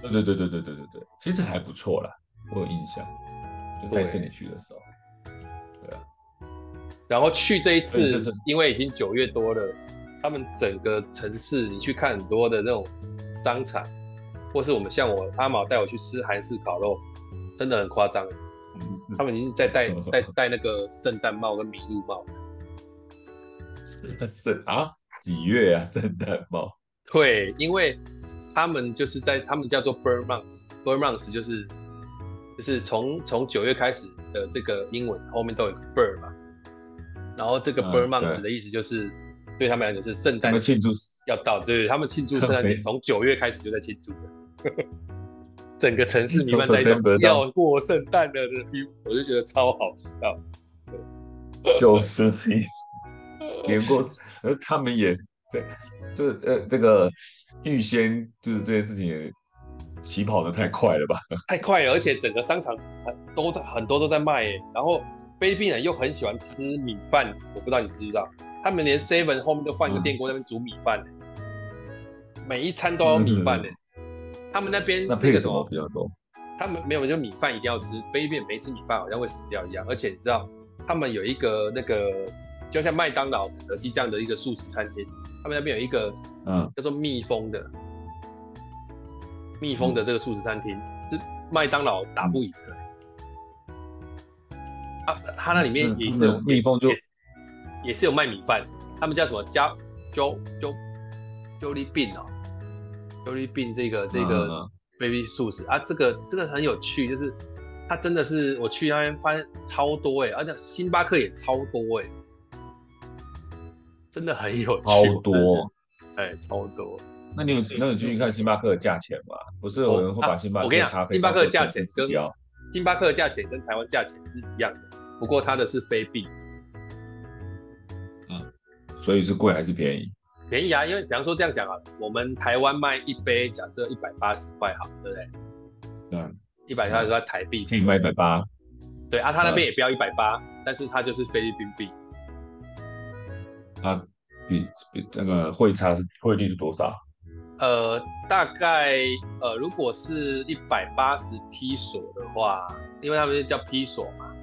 对对对对对对对对，其实还不错啦。我有印象，就带着你去的时候，对，对啊。然后去这一次，因为已经九月多了，他们整个城市，你去看很多的那种商场，或是我们像我阿毛带我去吃韩式烤肉，真的很夸张。他们已经在戴戴戴那个圣诞帽跟麋鹿帽。圣啊？几月啊？圣诞帽？对，因为他们就是在他们叫做 Ber Months，Ber Months 就是。就是从从九月开始的这个英文后面都有个 Ber 嘛，然后这个 Ber Month 的意思就是对他们来讲是圣诞庆祝要到，对，他们庆祝圣诞节从九月开始就在庆祝了，整个城市弥漫在一种要过圣诞的 feel，我就觉得超好笑。就是意思，连过，而他们也对，就是呃这个预先就是这件事情也。起跑的太快了吧？太快了，而且整个商场很都在很多都在卖耶。然后菲律宾人又很喜欢吃米饭，我不知道你知不知道，他们连 Seven 后面都放一个电锅，那边煮米饭，嗯、每一餐都有米饭的。他们那边那配什么比较多？他们没有，就米饭一定要吃。菲律宾没吃米饭好像会死掉一样。而且你知道，他们有一个那个就像麦当劳、肯德基这样的一个素食餐厅，他们那边有一个嗯叫做蜜蜂的。蜜蜂的这个素食餐厅、嗯、是麦当劳打不赢的。啊，它那里面也是有蜜蜂就，就也是有卖米饭，他们叫什么？加 Jo Jo Jollibee Bean 这个这个 baby 素食。啊，这个这个很有趣，就是它真的是我去那边发现超多哎，而且星巴克也超多哎，真的很有趣，超多，哎，超多。那你有那你去看星巴克的价钱吗？不是有人会把星巴克我跟你讲，星巴克的价钱跟星巴克的价钱跟台湾价钱是一样的，不过它的是菲币。嗯，所以是贵还是便宜？便宜啊，因为比方说这样讲啊，我们台湾卖一杯，假设一百八十块，好，对不对？对，一百八十块台币可以卖一百八。对啊，他那边也标一百八，但是他就是菲律宾币。它比比那个汇差是汇率是多少？呃，大概呃，如果是一百八十披索的话，因为他们叫披索嘛，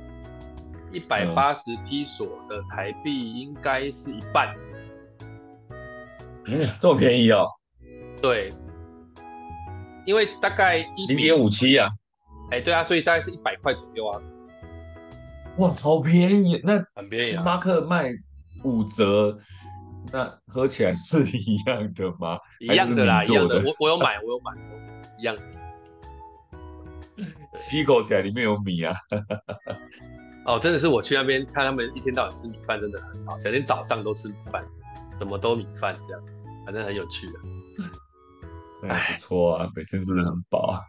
一百八十披索的台币应该是一半。嗯，这么便宜哦？对，因为大概一零点五七啊。哎，对啊，所以大概是一百块左右啊。哇，好便宜！那很便宜啊。星巴克卖五折。那喝起来是一样的吗？一样的啦，一样的。我我有买，我有买，一样的。吸口起来里面有米啊！哦，真的是我去那边看他们一天到晚吃米饭，真的很好。小天早上都吃米饭，怎么都米饭这样，反正很有趣的。嗯，哎，不错啊，每天真的很饱啊。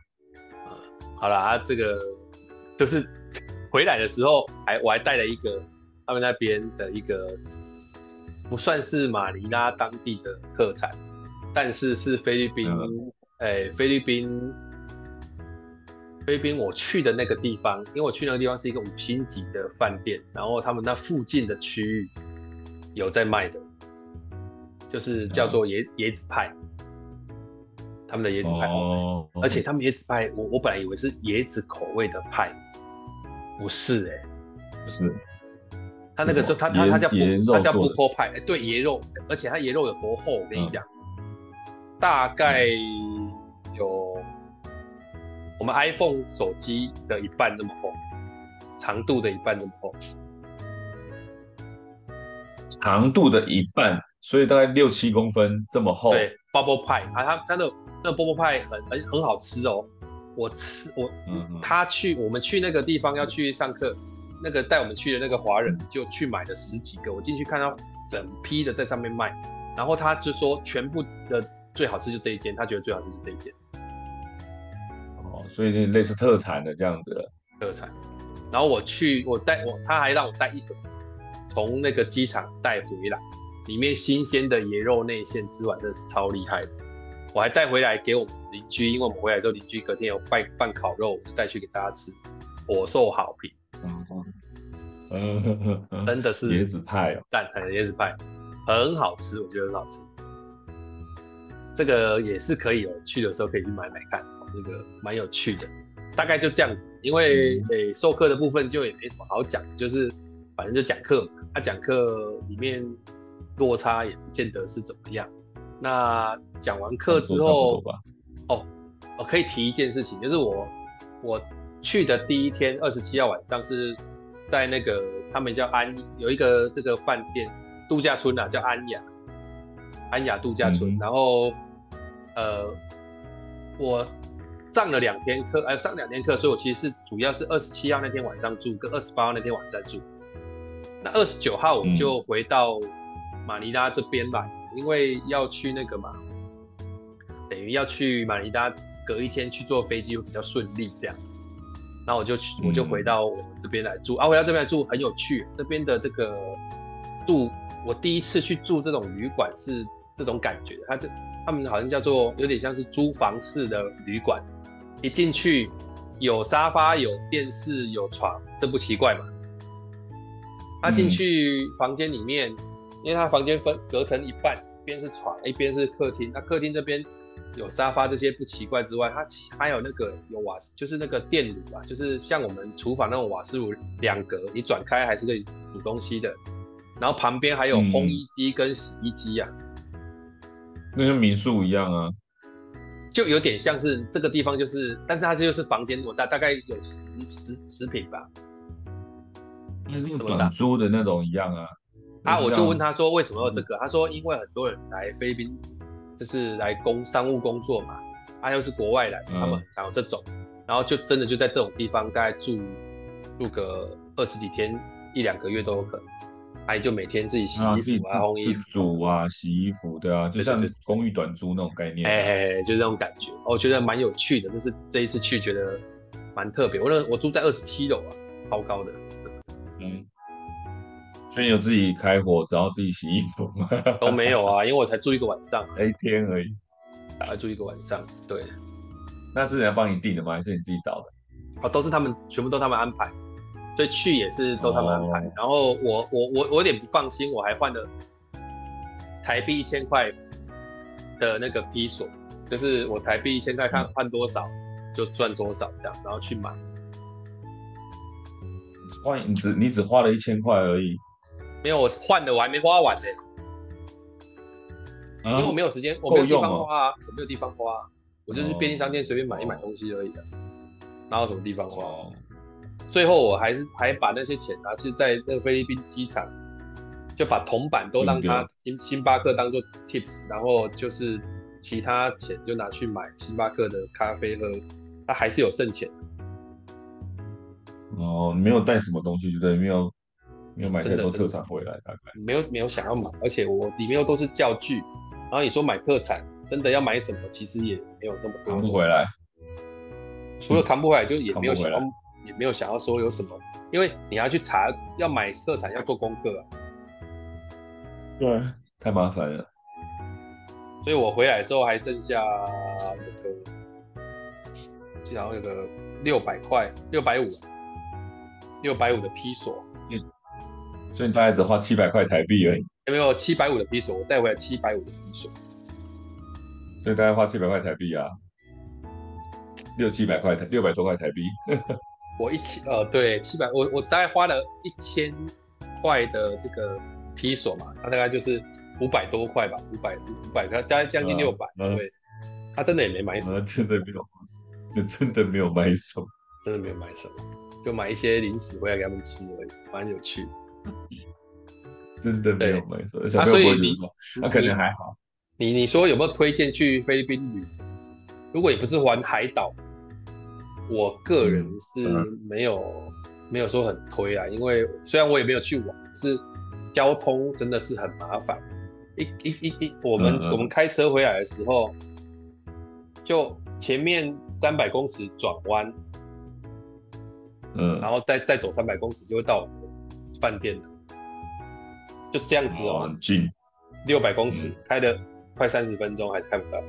嗯，好了啊，这个就是回来的时候还我还带了一个他们那边的一个。不算是马尼拉当地的特产，但是是菲律宾，哎、菲律宾，菲律宾我去的那个地方，因为我去那个地方是一个五星级的饭店，然后他们那附近的区域有在卖的，就是叫做椰椰子派，他们的椰子派，哦、而且他们椰子派，我我本来以为是椰子口味的派，不是哎、欸，不是。他那个就他他他叫不他叫不坡派，哎，对，椰肉，而且他椰肉有多厚？我跟你讲，嗯、大概有我们 iPhone 手机的一半那么厚，长度的一半那么厚，长度的一半，所以大概六七公分这么厚。对，bubble pie 啊，他他的那个 bubble pie 很很很好吃哦，我吃我，嗯嗯他去我们去那个地方要去上课。那个带我们去的那个华人就去买了十几个，我进去看到整批的在上面卖，然后他就说全部的最好吃就这一间，他觉得最好吃就这一间。哦，所以类似特产的这样子。特产。然后我去，我带我，他还让我带一个，从那个机场带回来，里面新鲜的野肉内馅，吃完真的是超厉害的。我还带回来给我们邻居，因为我们回来之后邻居隔天有办办烤肉，我就带去给大家吃，火受好评。嗯，真的是椰子派哦，蛋呃椰子派很好吃，我觉得很好吃。这个也是可以有去的时候可以去买买看，这个蛮有趣的。大概就这样子，因为诶授课的部分就也没什么好讲，就是反正就讲课嘛。他讲课里面落差也不见得是怎么样。那讲完课之后，哦，我可以提一件事情，就是我我去的第一天，二十七号晚上是。在那个他们叫安有一个这个饭店度假村啊，叫安雅安雅度假村。嗯、然后呃，我上了两天课，呃，上两天课，所以我其实是主要是二十七号那天晚上住，跟二十八号那天晚上住。那二十九号我们就回到马尼拉这边吧，嗯、因为要去那个嘛，等于要去马尼拉，隔一天去坐飞机会比较顺利，这样。然后我就去，我就回到我们这边来住、嗯、啊。回到这边来住很有趣，这边的这个住，我第一次去住这种旅馆是这种感觉。他这他们好像叫做有点像是租房式的旅馆，一进去有沙发、有电视、有床，这不奇怪嘛？他进去房间里面，嗯、因为他房间分隔成一半，一边是床，一边是客厅。那客厅这边。有沙发这些不奇怪之外，它还有那个有瓦斯，就是那个电炉啊，就是像我们厨房那种瓦斯炉，两格你转开还是可以煮东西的。然后旁边还有烘衣机跟洗衣机啊，那跟民宿一样啊，就有点像是这个地方就是，但是它这就是房间，我大大概有十十十平吧，那个短租的那种一样啊。啊，我就问他说为什么要这个，他说因为很多人来菲律宾。就是来工商务工作嘛，他又是国外来，他们很常有这种，嗯、然后就真的就在这种地方大概住住个二十几天一两个月都有可能，哎、啊、就每天自己洗衣服啊、烘衣服、煮啊、洗衣服，对啊，就像公寓短租那种概念，哎哎，就这种感觉，我觉得蛮有趣的，就是这一次去觉得蛮特别。我那我住在二十七楼啊，超高的，嗯。所以你有自己开火，然后自己洗衣服吗？都没有啊，因为我才住一个晚上，一天而已，才住一个晚上。对，那是人家帮你订的吗？还是你自己找的？哦，都是他们，全部都他们安排，所以去也是都他们安排。哦、然后我我我我有点不放心，我还换了台币一千块的那个披索，就是我台币一千块看换多少就赚多少这样，然后去买。换你只你只花了一千块而已。没有，我换的我还没花完呢，因为我没有时间，我没有地方花啊，我没有地方花，我就是便利商店随便买一买东西而已的，哪有什么地方花？最后我还是还把那些钱拿去在那个菲律宾机场，就把铜板都让他星星巴克当做 tips，然后就是其他钱就拿去买星巴克的咖啡喝，他还是有剩钱。哦，你没有带什么东西，就对，没有。没有买太多特产回来，大概没有没有想要买，而且我里面又都是教具，然后你说买特产，真的要买什么，其实也没有那么多。扛不回来，除了扛不回来，就也没有想要，也没有想要说有什么，因为你要去查，要买特产要做功课啊。对，太麻烦了。所以我回来的时候还剩下那个，记得好像有个六百块，六百五，六百五的披索。所以你大概只花七百块台币而已，有没有七百五的披索？我带回来七百五的披索，所以大概花七百块台币啊，六七百块台，六百多块台币。我一千呃，对，七百，我我大概花了一千块的这个披索嘛，它大概就是五百多块吧，五百五百，它大概将近六百，对，他真的也没买什么，真的没有，真的没有买什么，真的没有买什么，就买一些零食回来给他们吃而已，蛮有趣。真的没有没错，小朋友不会说，那可能还好。你你说有没有推荐去菲律宾旅？如果你不是玩海岛，我个人是没有、嗯、没有说很推啊，因为虽然我也没有去玩，是交通真的是很麻烦。一 一一一，我们、嗯、我们开车回来的时候，就前面三百公尺转弯，嗯，然后再再走三百公尺就会到。饭店的，就这样子哦，很近，六百公尺，开了快三十分钟还开不到。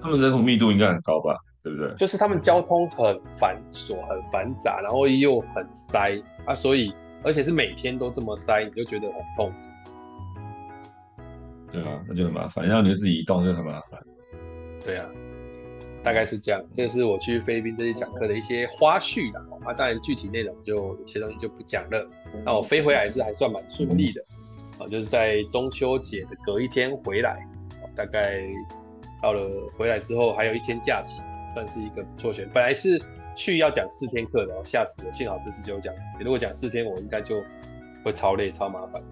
他们人口密度应该很高吧？对不对？就是他们交通很繁琐、很繁杂，然后又很塞啊，所以而且是每天都这么塞，你就觉得很痛。对啊，那就很麻烦，然后你就自己移动就很麻烦。对啊。大概是这样，这是我去菲律宾这次讲课的一些花絮啦。啊，当然具体内容就有些东西就不讲了。那我飞回来是还算蛮顺利的，啊，就是在中秋节的隔一天回来，大概到了回来之后还有一天假期，算是一个不错选。本来是去要讲四天课的，我吓死了，幸好这次就讲。如果讲四天，我应该就会超累、超麻烦。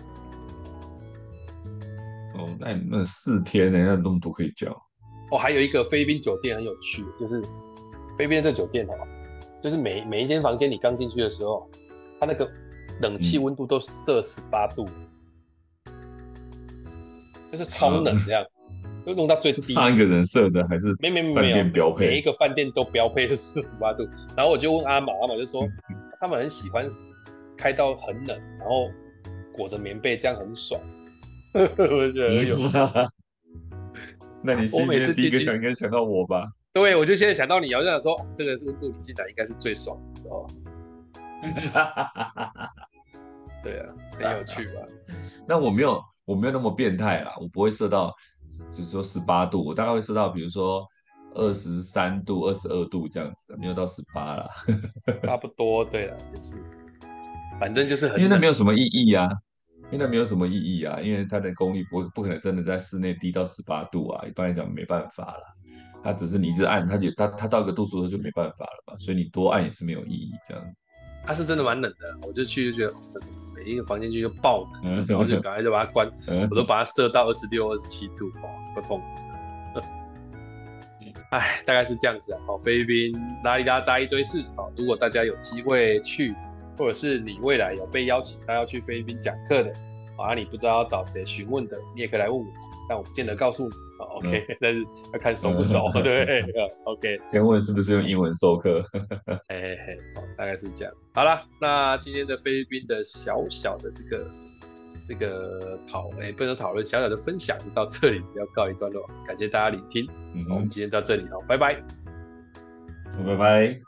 哦，那那四天呢？那那么多可以讲。哦，还有一个菲律宾酒店很有趣，就是菲律宾这酒店哦，就是每每一间房间你刚进去的时候，它那个冷气温度都设十八度，嗯、就是超冷这样，嗯、就弄到最低。上一个人设的还是没没没没有标配，每一个饭店都标配是四十八度。然后我就问阿玛，阿玛就说、嗯、他们很喜欢开到很冷，然后裹着棉被，这样很爽。我觉得很有 那你是每次第一个想应该想到我吧？对，我就现在想到你，我就想说，这个温度你进来应该是最爽的时候。对啊，很有趣吧？那我没有，我没有那么变态啦，我不会设到，只是说十八度，我大概会设到，比如说二十三度、二十二度这样子，没有到十八啦。差不多，对了，也是，反正就是很，因为那没有什么意义啊。因为那没有什么意义啊，因为它的功率不不可能真的在室内低到十八度啊，一般来讲没办法了。它只是你一直按，它就它它到一个度数就没办法了嘛，所以你多按也是没有意义这样。它是真的蛮冷的，我就去就觉得每一个房间就就爆冷，然后就赶快就把它关，我都把它设到二十六、二十七度，哇，不痛。哎，大概是这样子啊。好，菲律宾拉里拉扎一堆事。啊，如果大家有机会去，或者是你未来有被邀请他要去菲律宾讲课的，啊，你不知道要找谁询问的，你也可以来问我，但我不见得告诉你。OK，、嗯、但是要看熟不熟，嗯、对，OK。先问是不是用英文授课？哎，好，大概是这样。好了，那今天的菲律宾的小小的这个这个讨，哎，不能说讨论，小小的分享就到这里要告一段落，感谢大家聆听。嗯，我们今天到这里，哦，拜拜，拜拜。